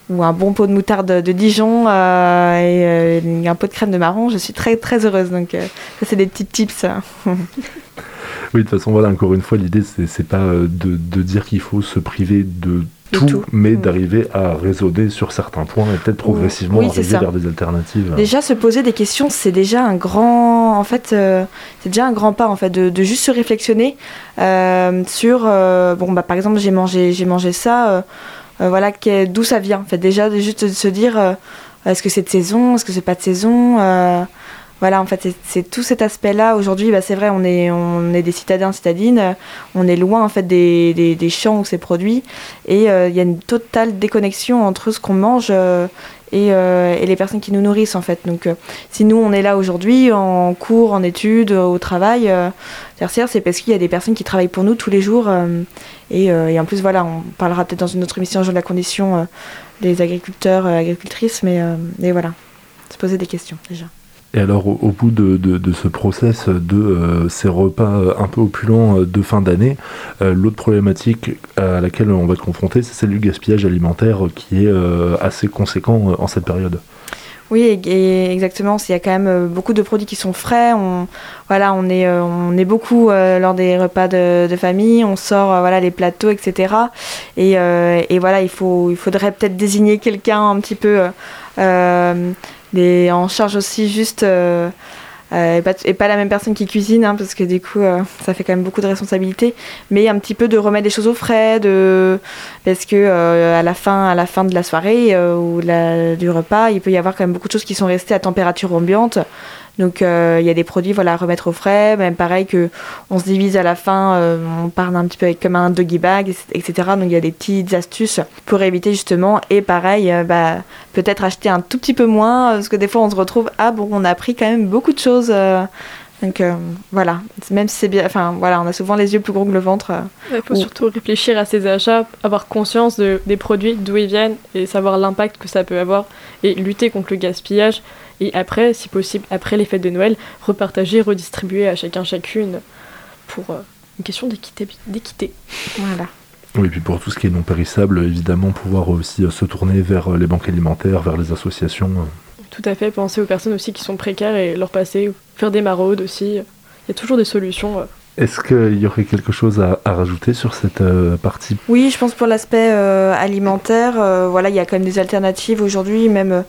ou un bon pot de moutarde de, Dijon et un pot de crème de marron, je suis très très heureuse. Donc ça c'est des petits tips. oui, de toute façon, voilà, encore une fois, l'idée c'est, c'est pas de, de dire qu'il faut se priver de tout, mais mm. d'arriver à raisonner sur certains points et peut-être progressivement arriver vers des alternatives. Déjà, se poser des questions, c'est déjà un grand, en fait, euh, c'est déjà un grand pas en fait de, juste se réflexionner euh, sur, euh, bon bah par exemple j'ai mangé, j'ai mangé ça, voilà, d'où ça vient. En fait, déjà juste de se dire, est-ce que c'est de saison, est-ce que c'est pas de saison voilà, en fait, c'est tout cet aspect-là. Aujourd'hui, bah, c'est vrai, on est, on est des citadins, citadines. On est loin, en fait, des, des, champs où c'est produit. Et euh, il y a une totale déconnexion entre ce qu'on mange euh, et, euh, et, les personnes qui nous nourrissent, en fait. Donc, si nous, on est là aujourd'hui, en cours, en études, au travail c'est parce qu'il y a des personnes qui travaillent pour nous tous les jours. Et, et, en plus, voilà, on parlera peut-être dans une autre émission de la condition des agriculteurs, agricultrices. Mais, mais voilà, se poser des questions, déjà. Et alors, au, bout de, ce process de euh, ces repas euh, un peu opulents euh, de fin d'année, l'autre problématique à laquelle on va être confronté, c'est celle du gaspillage alimentaire qui est assez conséquent en cette période. Oui, exactement. Il y a quand même beaucoup de produits qui sont frais. On, voilà, on est, beaucoup lors des repas de, famille. On sort voilà les plateaux, etc. Et, voilà, il faudrait peut-être désigner quelqu'un un petit peu en charge aussi juste euh, euh, et, pas, la même personne qui cuisine hein, parce que du coup euh, ça fait quand même beaucoup de responsabilités. Mais un petit peu de remettre des choses au frais de parce que à la fin à la fin de la soirée ou du repas il peut y avoir quand même beaucoup de choses qui sont restées à température ambiante donc euh, il y a des produits voilà, à remettre au frais, même pareil que on se divise à la fin, euh, on parle un petit peu avec comme un doggy bag, etc. Donc il y a des petites astuces pour éviter justement. Et pareil, euh, bah, peut-être acheter un tout petit peu moins, parce que des fois on se retrouve, ah bon, on a pris quand même beaucoup de choses Donc voilà, même si c'est bien, enfin voilà, on a souvent les yeux plus gros que le ventre. Il faut surtout réfléchir à ses achats, avoir conscience de, des produits, d'où ils viennent et savoir l'impact que ça peut avoir et lutter contre le gaspillage. Et après, si possible, après les fêtes de Noël, repartager, redistribuer à chacun, chacune pour une question d'équité. Voilà. Oui, et puis pour tout ce qui est non périssable, évidemment, pouvoir aussi euh, se tourner vers euh, les banques alimentaires, vers les associations. Euh. Tout à fait, penser aux personnes aussi qui sont précaires et leur passer, faire des maraudes aussi. Il y a toujours des solutions. Est-ce qu'il y aurait quelque chose à, rajouter sur cette partie? Oui, je pense pour l'aspect alimentaire, voilà, il y a quand même des alternatives aujourd'hui. Même,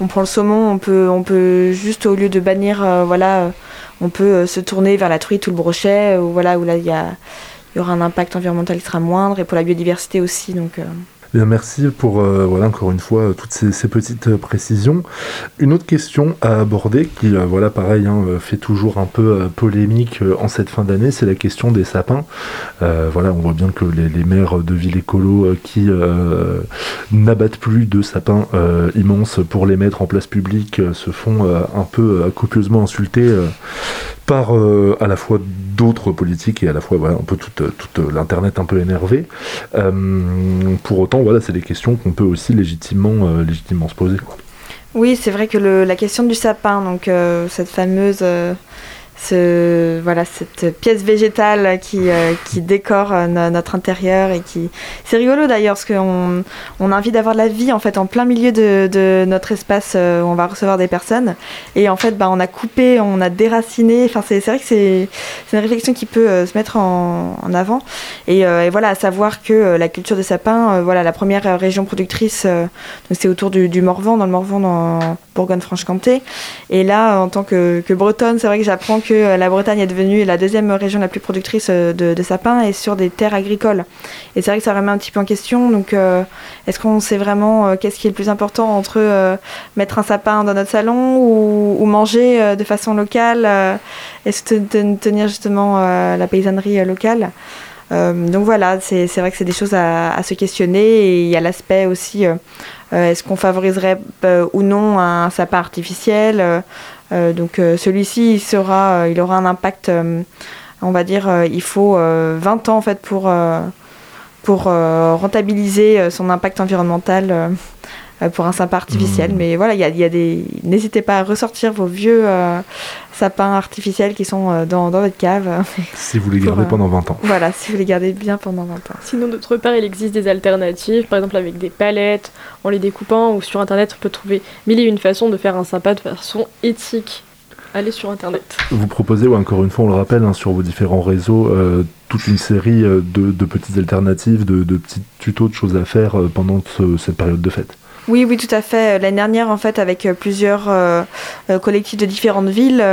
on prend le saumon, on peut, on peut juste au lieu de bannir, voilà, on peut se tourner vers la truite ou le brochet, voilà, où là il y aura un impact environnemental qui moindre et pour la biodiversité aussi. Donc, euh. Bien, merci pour euh, voilà encore une fois toutes ces, petites euh, précisions. Une autre question à aborder qui voilà pareil hein, fait toujours un peu polémique en cette fin d'année, c'est la question des sapins. voilà, on voit bien que les, les maires de villes écolo qui n'abattent plus de sapins immenses pour les mettre en place publique se font un peu copieusement insulter par à la fois d'autres politiques et à la fois voilà, un peu toute, toute l'internet un peu énervé. Euh, pour autant, voilà, c'est des questions qu'on peut aussi légitimement, euh, légitimement se poser. Quoi. Oui, c'est vrai que la question du sapin, donc euh, cette fameuse voilà, cette pièce végétale qui, euh, qui décore euh, notre intérieur et qui... C'est rigolo d'ailleurs parce qu'on on a envie d'avoir de la vie en fait en plein milieu de, de notre espace euh, où on va recevoir des personnes. Et en fait bah, on a coupé, on a déraciné, enfin c'est vrai que c'est une réflexion qui peut se mettre en, en avant. Et, voilà, à savoir que la culture des sapins, voilà, la première région productrice, c'est autour du, du, Morvan, dans le Morvan dans Bourgogne-Franche-Comté. Et là en tant que, que bretonne, c'est vrai que j'apprends que euh, la Bretagne est devenue la deuxième région la plus productrice euh, de, sapins et sur des terres agricoles. Et c'est vrai que ça remet un petit peu en question. Donc, euh, est-ce qu'on sait vraiment qu'est-ce qui est le plus important entre mettre un sapin dans notre salon ou, manger de façon locale et tenir justement la paysannerie locale donc voilà, c'est vrai que c'est des choses à, se questionner et il y a l'aspect aussi, est-ce qu'on favoriserait ou non un sapin artificiel donc euh, celui-ci, euh, il aura un impact, on va dire, il faut 20 ans en fait pour rentabiliser son impact environnemental pour un sapin artificiel. Mmh. Mais voilà, il y a, des. N'hésitez pas à ressortir vos vieux sapins artificiels qui sont dans, dans, votre cave. Si vous les gardez pendant 20 ans. Voilà, si vous les gardez bien pendant 20 ans. Sinon, d'autre part, il existe des alternatives, par exemple avec des palettes, en les découpant, ou sur Internet, on peut trouver mille et une façons de faire un sapin de façon éthique. Allez sur Internet. Vous proposez, ou encore une fois, on le rappelle, hein, sur vos différents réseaux, euh, toute une série euh, de, de, petites alternatives, de, de, petits tutos, de choses à faire euh, pendant cette période de fête. Oui, oui, tout à fait. L'année dernière, en fait, avec plusieurs collectifs de différentes villes,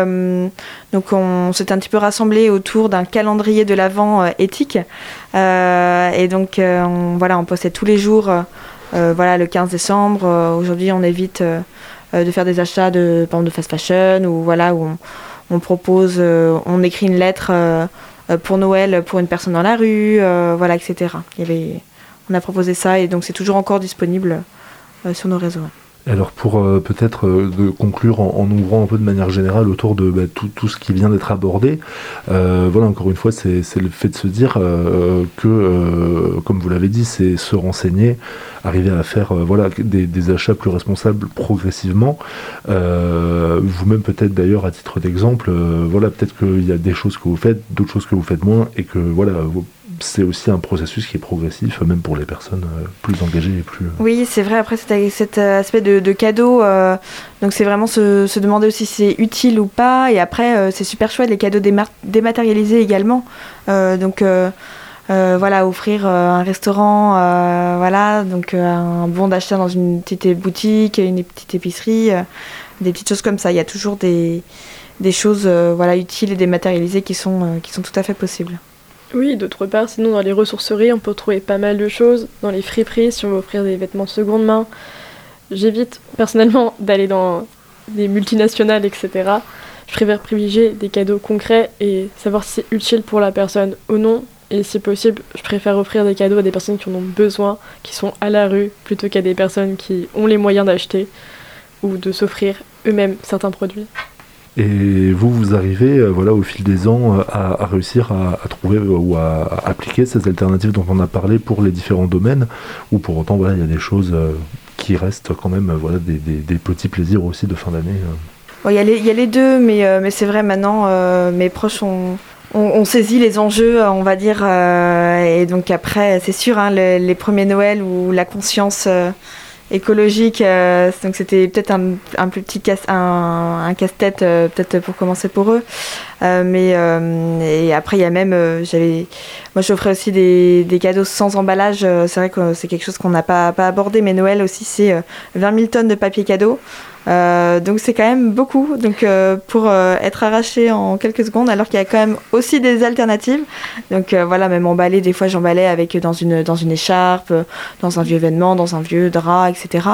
donc on s'est un petit peu rassemblés autour d'un calendrier de l'Avent éthique. et donc, on, voilà, on postait tous les jours, voilà, le 15 décembre. Aujourd'hui, on évite euh, de faire des achats de, de fast fashion ou voilà, on, propose, euh, on écrit une lettre euh, pour Noël pour une personne dans la rue, voilà, etc. On a proposé ça et donc c'est toujours encore disponible sur nos réseaux. Alors pour peut-être de conclure en, ouvrant un peu de manière générale autour de bah, tout, ce qui vient d'être abordé, voilà encore une fois c'est le fait de se dire que comme vous l'avez dit c'est se renseigner, arriver à faire euh, voilà, des, achats plus responsables progressivement. Euh, vous-même peut-être d'ailleurs à titre d'exemple, euh, voilà, peut-être qu'il y a des choses que vous faites, d'autres choses que vous faites moins, et que voilà, c'est aussi un processus qui est progressif, même pour les personnes plus engagées et plus. Oui, c'est vrai. Après, cet, aspect de, cadeau, donc c'est vraiment se, demander aussi si c'est utile ou pas. Et après, c'est super chouette les cadeaux dématérialisés également. donc euh, voilà, offrir euh, un restaurant, euh, voilà, donc un bon d'achat dans une petite boutique, une petite épicerie, des petites choses comme ça. Il y a toujours des, choses voilà, utiles et dématérialisées qui sont tout à fait possibles. Oui, d'autre part, sinon dans les ressourceries, on peut trouver pas mal de choses. Dans les friperies, si on veut offrir des vêtements de seconde main. J'évite personnellement d'aller dans des multinationales, etc. Je préfère privilégier des cadeaux concrets et savoir si c'est utile pour la personne ou non. Et si possible, je préfère offrir des cadeaux à des personnes qui en ont besoin, qui sont à la rue, plutôt qu'à des personnes qui ont les moyens d'acheter ou de s'offrir eux-mêmes certains produits. Et vous, vous arrivez, euh, voilà, au fil des ans, euh, à, réussir à, trouver euh, ou à, appliquer ces alternatives dont on a parlé pour les différents domaines, ou pour autant, voilà, il y a des choses qui restent quand même, voilà, des, petits plaisirs aussi de fin d'année. Il y, a les deux, mais, c'est vrai, maintenant, mes proches ont, on, saisit les enjeux, on va dire, et donc après, c'est sûr, hein, les, premiers Noël où la conscience écologique. Euh, donc c'était peut-être un, plus petit casse, un, casse-tête euh, peut-être pour commencer pour eux. Euh, mais et après il y a même j'avais moi j'offrais aussi des, des, cadeaux sans emballage. c'est vrai que c'est quelque chose qu'on n'a pas, pas abordé, mais Noël aussi c'est 20 000 tonnes de papier cadeau. Euh, donc c'est quand même beaucoup. Donc euh, pour euh, être arraché en quelques secondes alors qu'il y a quand même aussi des alternatives. Donc voilà même emballé des fois j'emballais avec dans une dans une écharpe dans un vieux événement dans un vieux drap etc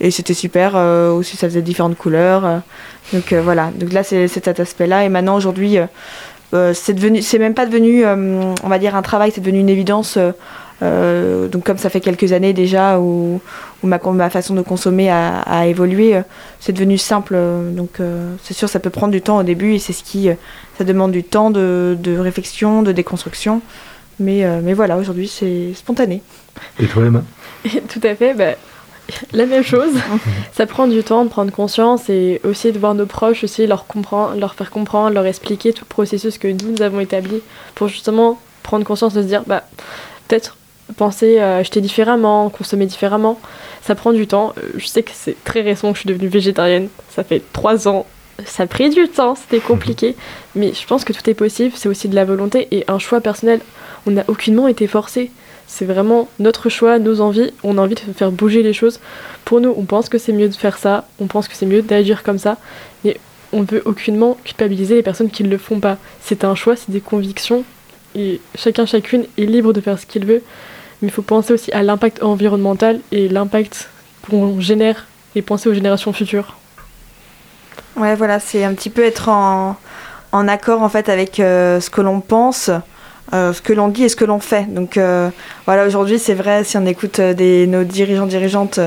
et c'était super aussi ça faisait différentes couleurs donc voilà. Donc là c'est cet aspect là et maintenant aujourd'hui c'est c'est même pas devenu on va dire un travail c'est devenu une évidence donc comme ça fait quelques années déjà où, ma, ma, façon de consommer a, évolué, euh, c'est devenu simple. donc euh, c'est sûr ça peut prendre du temps au début et c'est ce qui ça demande du temps de, réflexion, de déconstruction. Mais, mais voilà, aujourd'hui c'est spontané. Et toi Emma? Tout à fait. Bah, la même chose. ça prend du temps de prendre conscience et aussi de voir nos proches, aussi leur, comprendre, leur faire comprendre, leur expliquer tout le processus que nous, nous avons établi pour justement prendre conscience de se dire, bah, peut-être penser à acheter différemment, consommer différemment. Ça prend du temps. Euh, je sais que c'est très récent que je suis devenue végétarienne. Ça fait trois ans. Ça a pris du temps, c'était compliqué. Mais je pense que tout est possible. C'est aussi de la volonté et un choix personnel. On n'a aucunement été forcé. C'est vraiment notre choix, nos envies. On a envie de faire bouger les choses. Pour nous, on pense que c'est mieux de faire ça. On pense que c'est mieux d'agir comme ça. Mais on ne veut aucunement culpabiliser les personnes qui ne le font pas. C'est un choix, c'est des convictions. Et chacun, chacune est libre de faire ce qu'il veut mais il faut penser aussi à l'impact environnemental et l'impact qu'on génère et penser aux générations futures. Ouais, voilà, c'est un petit peu être en, accord en fait avec euh, ce que l'on pense, euh, ce que l'on dit et ce que l'on fait. Donc euh, voilà, aujourd'hui c'est vrai, si on écoute nos dirigeants, dirigeantes,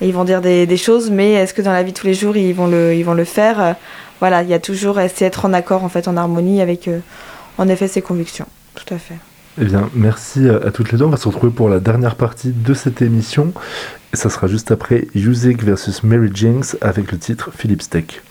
ils vont dire des, choses, mais est-ce que dans la vie de tous les jours ils vont le, ils vont le faire? Voilà, il y a toujours essayer d'être en accord en fait, en harmonie avec en effet ses convictions. Tout à fait. Eh bien, merci à toutes les deux. On va se retrouver pour la dernière partie de cette émission. Et ça sera juste après Music versus Mary Jinx avec le titre Philips Tech.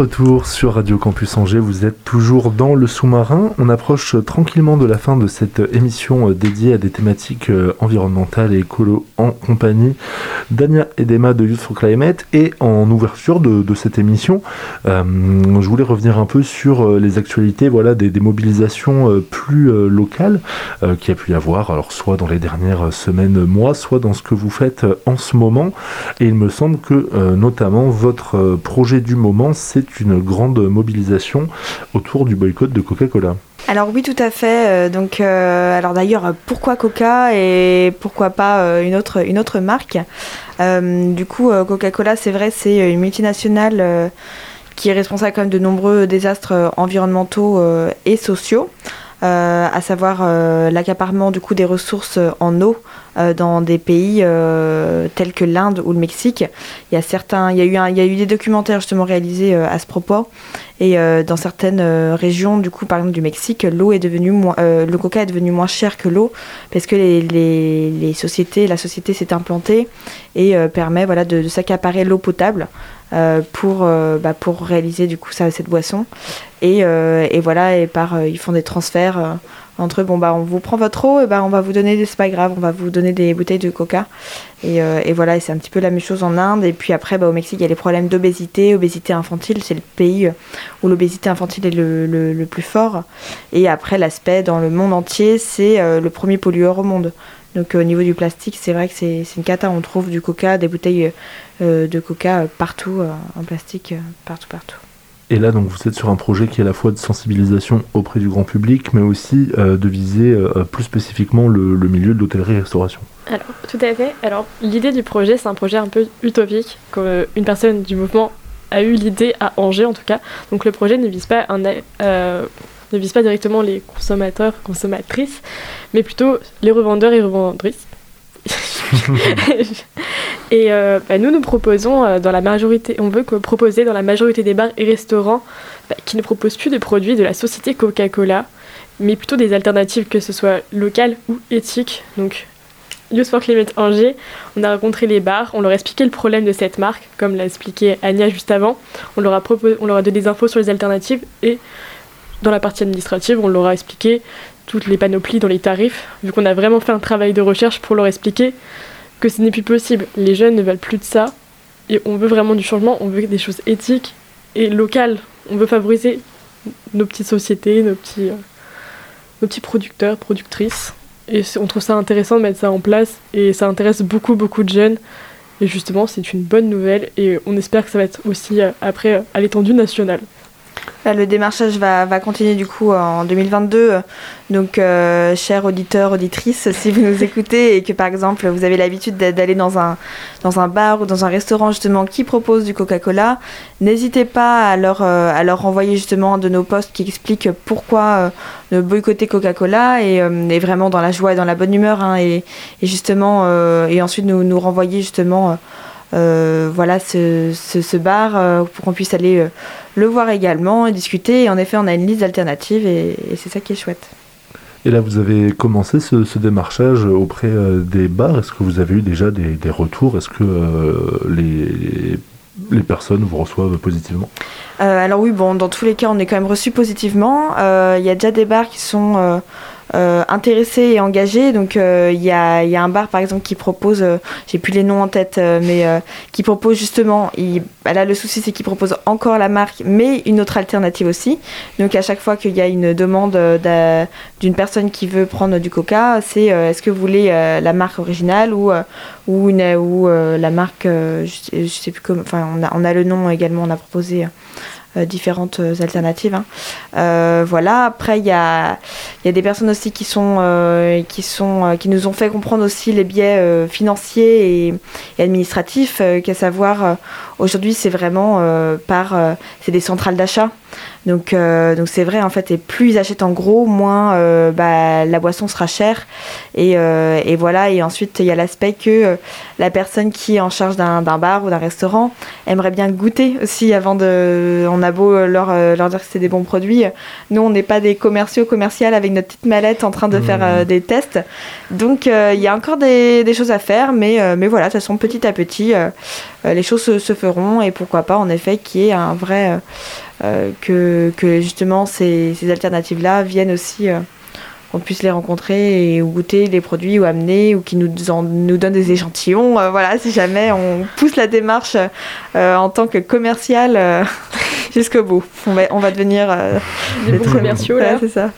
Retour sur Radio Campus Angers, vous êtes toujours dans le sous-marin. On approche tranquillement de la fin de cette émission euh, dédiée à des thématiques euh, environnementales et écolo en compagnie d'Ania et d'Emma de Youth for Climate. Et en ouverture de, cette émission, euh, je voulais revenir un peu sur les actualités voilà, des, mobilisations plus locales qui a pu y avoir, alors soit dans les dernières semaines, mois, soit dans ce que vous faites en ce moment. Et il me semble que notamment votre projet du moment, c'est une grande mobilisation autour du boycott de Coca-Cola. Alors oui, tout à fait. Euh, donc, euh, alors d'ailleurs, pourquoi Coca et pourquoi pas euh, une autre marque? Du coup, Coca-Cola, c'est vrai, c'est une multinationale qui est responsable quand même de nombreux désastres environnementaux et sociaux. Euh, à savoir euh, l'accaparement du coup des ressources en eau euh, dans des pays tels que l'Inde ou le Mexique. Il y a certains, il y a eu, des documentaires justement réalisés à ce propos. Et dans certaines régions, du coup, par exemple du Mexique, l'eau est devenue le coca est devenu moins cher que l'eau parce que les, sociétés, la société s'est implantée et permet voilà de, s'accaparer l'eau potable. Euh, pour, euh, bah, pour réaliser du coup cette boisson. Et, euh, et voilà, et par, ils font des transferts entre. Bon, bah, on vous prend votre eau, et bah, on va vous donner, c'est pas grave, on va vous donner des bouteilles de coca. Et, et voilà, c'est un petit peu la même chose en Inde. Et puis après, bah, au Mexique, il y a les problèmes d'obésité, obésité infantile. C'est le pays où l'obésité infantile est le, le, plus fort. Et après, l'aspect dans le monde entier, c'est le premier pollueur au monde. Donc au niveau du plastique, c'est vrai que c'est une cata. On trouve du coca, des bouteilles euh, de coca partout, euh, en plastique, euh, partout, partout. Et là, donc, vous êtes sur un projet qui est à la fois de sensibilisation auprès du grand public, mais aussi de viser plus spécifiquement le, milieu de l'hôtellerie-restauration. Alors, tout à fait. Alors, l'idée du projet, c'est un projet un peu utopique, une personne du mouvement a eu l'idée à Angers, en tout cas. Donc, le projet ne vise pas ne vise pas directement les consommateurs, consommatrices, mais plutôt les revendeurs et revendrices. et euh, bah, nous, nous proposons euh, dans la majorité, on veut proposer dans la majorité des bars et restaurants bah, qui ne proposent plus de produits de la société Coca-Cola, mais plutôt des alternatives, que ce soit locales ou éthiques. Donc, Youth for Climate Angers, on a rencontré les bars, on leur a expliqué le problème de cette marque, comme l'a expliqué Anya juste avant. On leur a, on leur a donné des infos sur les alternatives et dans la partie administrative, on leur a expliqué toutes les panoplies dans les tarifs, vu qu'on a vraiment fait un travail de recherche pour leur expliquer que ce n'est plus possible. Les jeunes ne veulent plus de ça, et on veut vraiment du changement, on veut des choses éthiques et locales. On veut favoriser nos petites sociétés, nos petits, euh, nos petits producteurs, productrices. Et on trouve ça intéressant de mettre ça en place, et ça intéresse beaucoup, beaucoup de jeunes. Et justement, c'est une bonne nouvelle, et on espère que ça va être aussi euh, après à l'étendue nationale le démarchage va, va, continuer du coup en 2022. Donc, euh, chers auditeurs, auditrices, si vous nous écoutez et que par exemple vous avez l'habitude d'aller dans un, dans un bar ou dans un restaurant justement qui propose du Coca-Cola, n'hésitez pas à leur, euh, à leur envoyer justement de nos posts qui expliquent pourquoi euh, boycotter Coca-Cola et, et, vraiment dans la joie et dans la bonne humeur. Hein, et, et, justement, et ensuite nous, nous renvoyer justement. Euh, voilà ce, ce, bar euh, pour qu'on puisse aller euh, le voir également et discuter. Et en effet, on a une liste d'alternatives et, c'est ça qui est chouette. Et là, vous avez commencé ce, démarchage auprès des bars. Est-ce que vous avez eu déjà des, des retours? Est-ce que les, les personnes vous reçoivent positivement? Alors oui, bon, dans tous les cas, on est quand même reçu positivement. Il y a déjà des bars qui sont intéressés et engagés. Donc euh, il y, a, y, a, un bar par exemple qui propose, euh, j'ai plus les noms en tête, mais qui propose justement, il, bah là le souci c'est qu'il propose encore la marque, mais une autre alternative aussi. Donc à chaque fois qu'il y a une demande d'une personne qui veut prendre du coca, c'est est-ce que vous voulez la marque originale ou, ou, une, ou la marque, je, sais plus comment, enfin on a, on a le nom également, on a proposé euh, différentes euh, alternatives. Hein. Euh, voilà. Après, il y a, y a, des personnes aussi qui sont, qui sont, qui nous ont fait comprendre aussi les biais financiers et, administratifs, qu'à savoir aujourd'hui c'est vraiment par, c'est des centrales d'achat. Donc donc c'est vrai en fait, et plus ils achètent en gros, moins bah, la boisson sera chère. Et, et, voilà, et ensuite il y a l'aspect que la personne qui est en charge d'un bar ou d'un restaurant aimerait bien goûter aussi avant de. On a beau leur, leur dire que c'est des bons produits. Nous, on n'est pas des commerciaux commerciales avec notre petite mallette en train de faire mmh. des tests. Donc il y a encore des, des, choses à faire, mais, mais voilà, de toute façon, petit à petit, les choses se, feront et pourquoi pas, en effet, qu'il y ait un vrai. que, que, justement ces, ces alternatives-là viennent aussi qu'on puisse les rencontrer et goûter les produits ou amener ou qui nous, nous donnent des échantillons. Euh, voilà, si jamais on pousse la démarche euh, en tant que commercial euh, jusqu'au bout. On va, on va devenir des bons commerciaux là. c'est ça.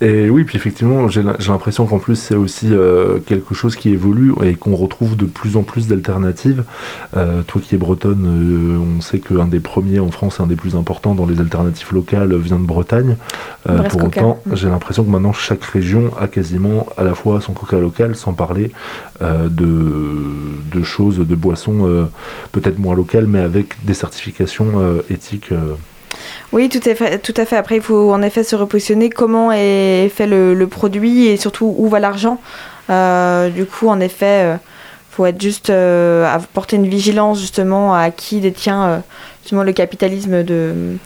Et oui, puis effectivement, j'ai l'impression qu'en plus c'est aussi euh, quelque chose qui évolue et qu'on retrouve de plus en plus d'alternatives. Euh, toi qui es bretonne, euh, on sait qu'un des premiers en France, un des plus importants dans les alternatives locales vient de Bretagne. pour autant, mm. j'ai l'impression que maintenant chaque région a quasiment à la fois son coca local, sans parler de, choses, de boissons peut-être moins locales, mais avec des certifications éthiques. Oui, tout à, fait, tout à fait. Après, il faut en effet se repositionner comment est fait le, produit et surtout où va l'argent. Euh, du coup, en effet, il euh, faut être juste euh, porter une vigilance justement à qui détient justement le capitalisme de,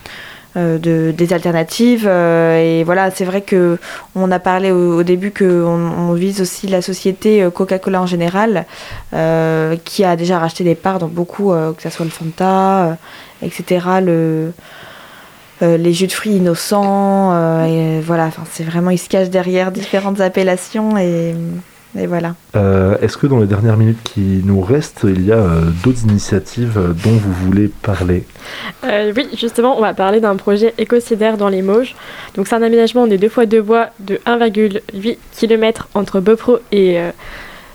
des alternatives. et voilà, c'est vrai que on a parlé au, début qu'on on vise aussi la société Coca-Cola en général, qui a déjà racheté des parts dans beaucoup, que ce soit le Fanta, etc. euh, les jus de fruits innocents. Euh, et voilà, c'est vraiment, ils se cachent derrière différentes appellations et, voilà. Euh, est-ce que dans les dernières minutes qui nous restent, il y a d'autres initiatives dont vous voulez parler? Oui, justement, on va parler d'un projet écocidaire dans les Mauges. Donc, c'est un aménagement des deux fois deux voies de 1,8 km entre Beaupro et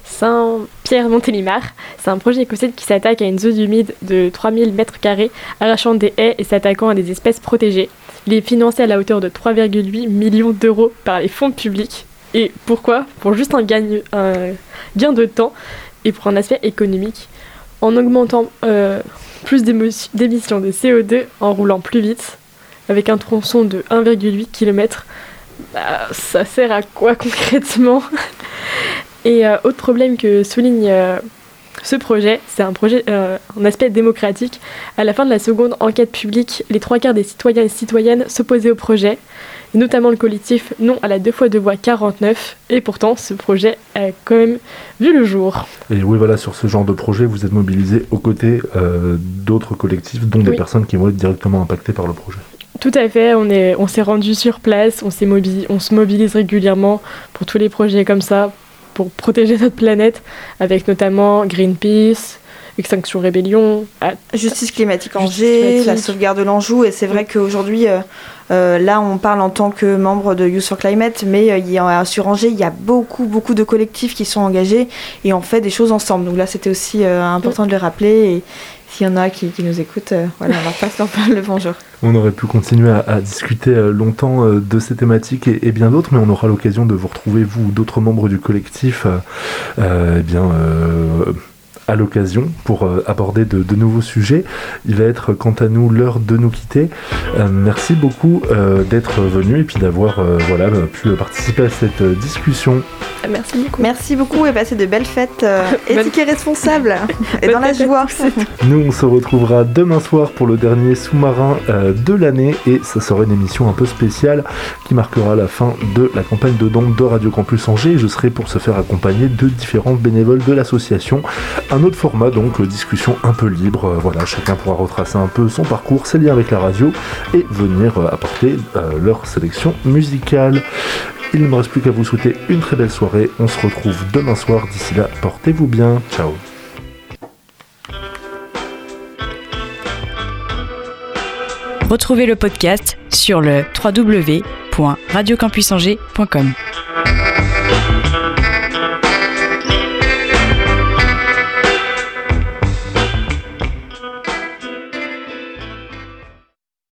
Saint-Pierre-Montélimar. C'est un projet écossais qui s'attaque à une zone humide de 3000 m2, arrachant des haies et s'attaquant à des espèces protégées. Il est financé à la hauteur de 3,8 millions d'euros par les fonds publics. Et pourquoi? Pour juste un, gain, de temps et pour un aspect économique. En augmentant euh, plus d'émissions de CO2 en roulant plus vite, avec un tronçon de 1,8 km, bah, ça sert à quoi concrètement? Et euh, autre problème que souligne euh, ce projet, c'est un projet, euh, un aspect démocratique. À la fin de la seconde enquête publique, les trois quarts des citoyens et citoyennes s'opposaient au projet, notamment le collectif Non à la deux fois deux voix 49. Et pourtant, ce projet a quand même vu le jour. Et oui, voilà, sur ce genre de projet, vous êtes mobilisés aux côtés d'autres collectifs, dont des personnes qui vont être directement impactées par le projet. Tout à fait, on s'est on rendu sur place, on, on se mobilise régulièrement pour tous les projets comme ça, pour protéger notre planète, avec notamment Greenpeace, Extinction Rébellion, Justice climatique Angers, la sauvegarde de l'Anjou. Et c'est vrai qu'aujourd'hui, euh, euh, là, on parle en tant que membre de Youth for Climate, mais euh, il y a, sur Angers, il y a beaucoup, beaucoup de collectifs qui sont engagés et on fait des choses ensemble. Donc là, c'était aussi important de le rappeler. Et, s'il y en a qui, nous écoutent, euh, voilà, on va passer le bonjour. On aurait pu continuer à, discuter euh, longtemps euh, de ces thématiques et, bien d'autres, mais on aura l'occasion de vous retrouver, vous ou d'autres membres du collectif, eh bien à l'occasion pour euh, aborder de, nouveaux sujets. Il va être quant à nous l'heure de nous quitter. Euh, merci beaucoup euh, d'être venu et puis d'avoir voilà, pu participer à cette discussion. Merci beaucoup. Merci beaucoup et passez de belles fêtes éthiques et responsables et dans la joie. Nous on se retrouvera demain soir pour le dernier sous-marin de l'année et ça sera une émission un peu spéciale qui marquera la fin de la campagne de dons de Radio Campus Angers. Je serai pour se faire accompagner de différents bénévoles de l'association un autre format, donc euh, discussion un peu libre. Euh, voilà, chacun pourra retracer un peu son parcours, ses liens avec la radio et venir euh, apporter leur sélection musicale. Il ne me reste plus qu'à vous souhaiter une très belle soirée. On se retrouve demain soir. D'ici là, portez-vous bien. Ciao. Retrouvez le podcast sur le www.radiocampusangers.com.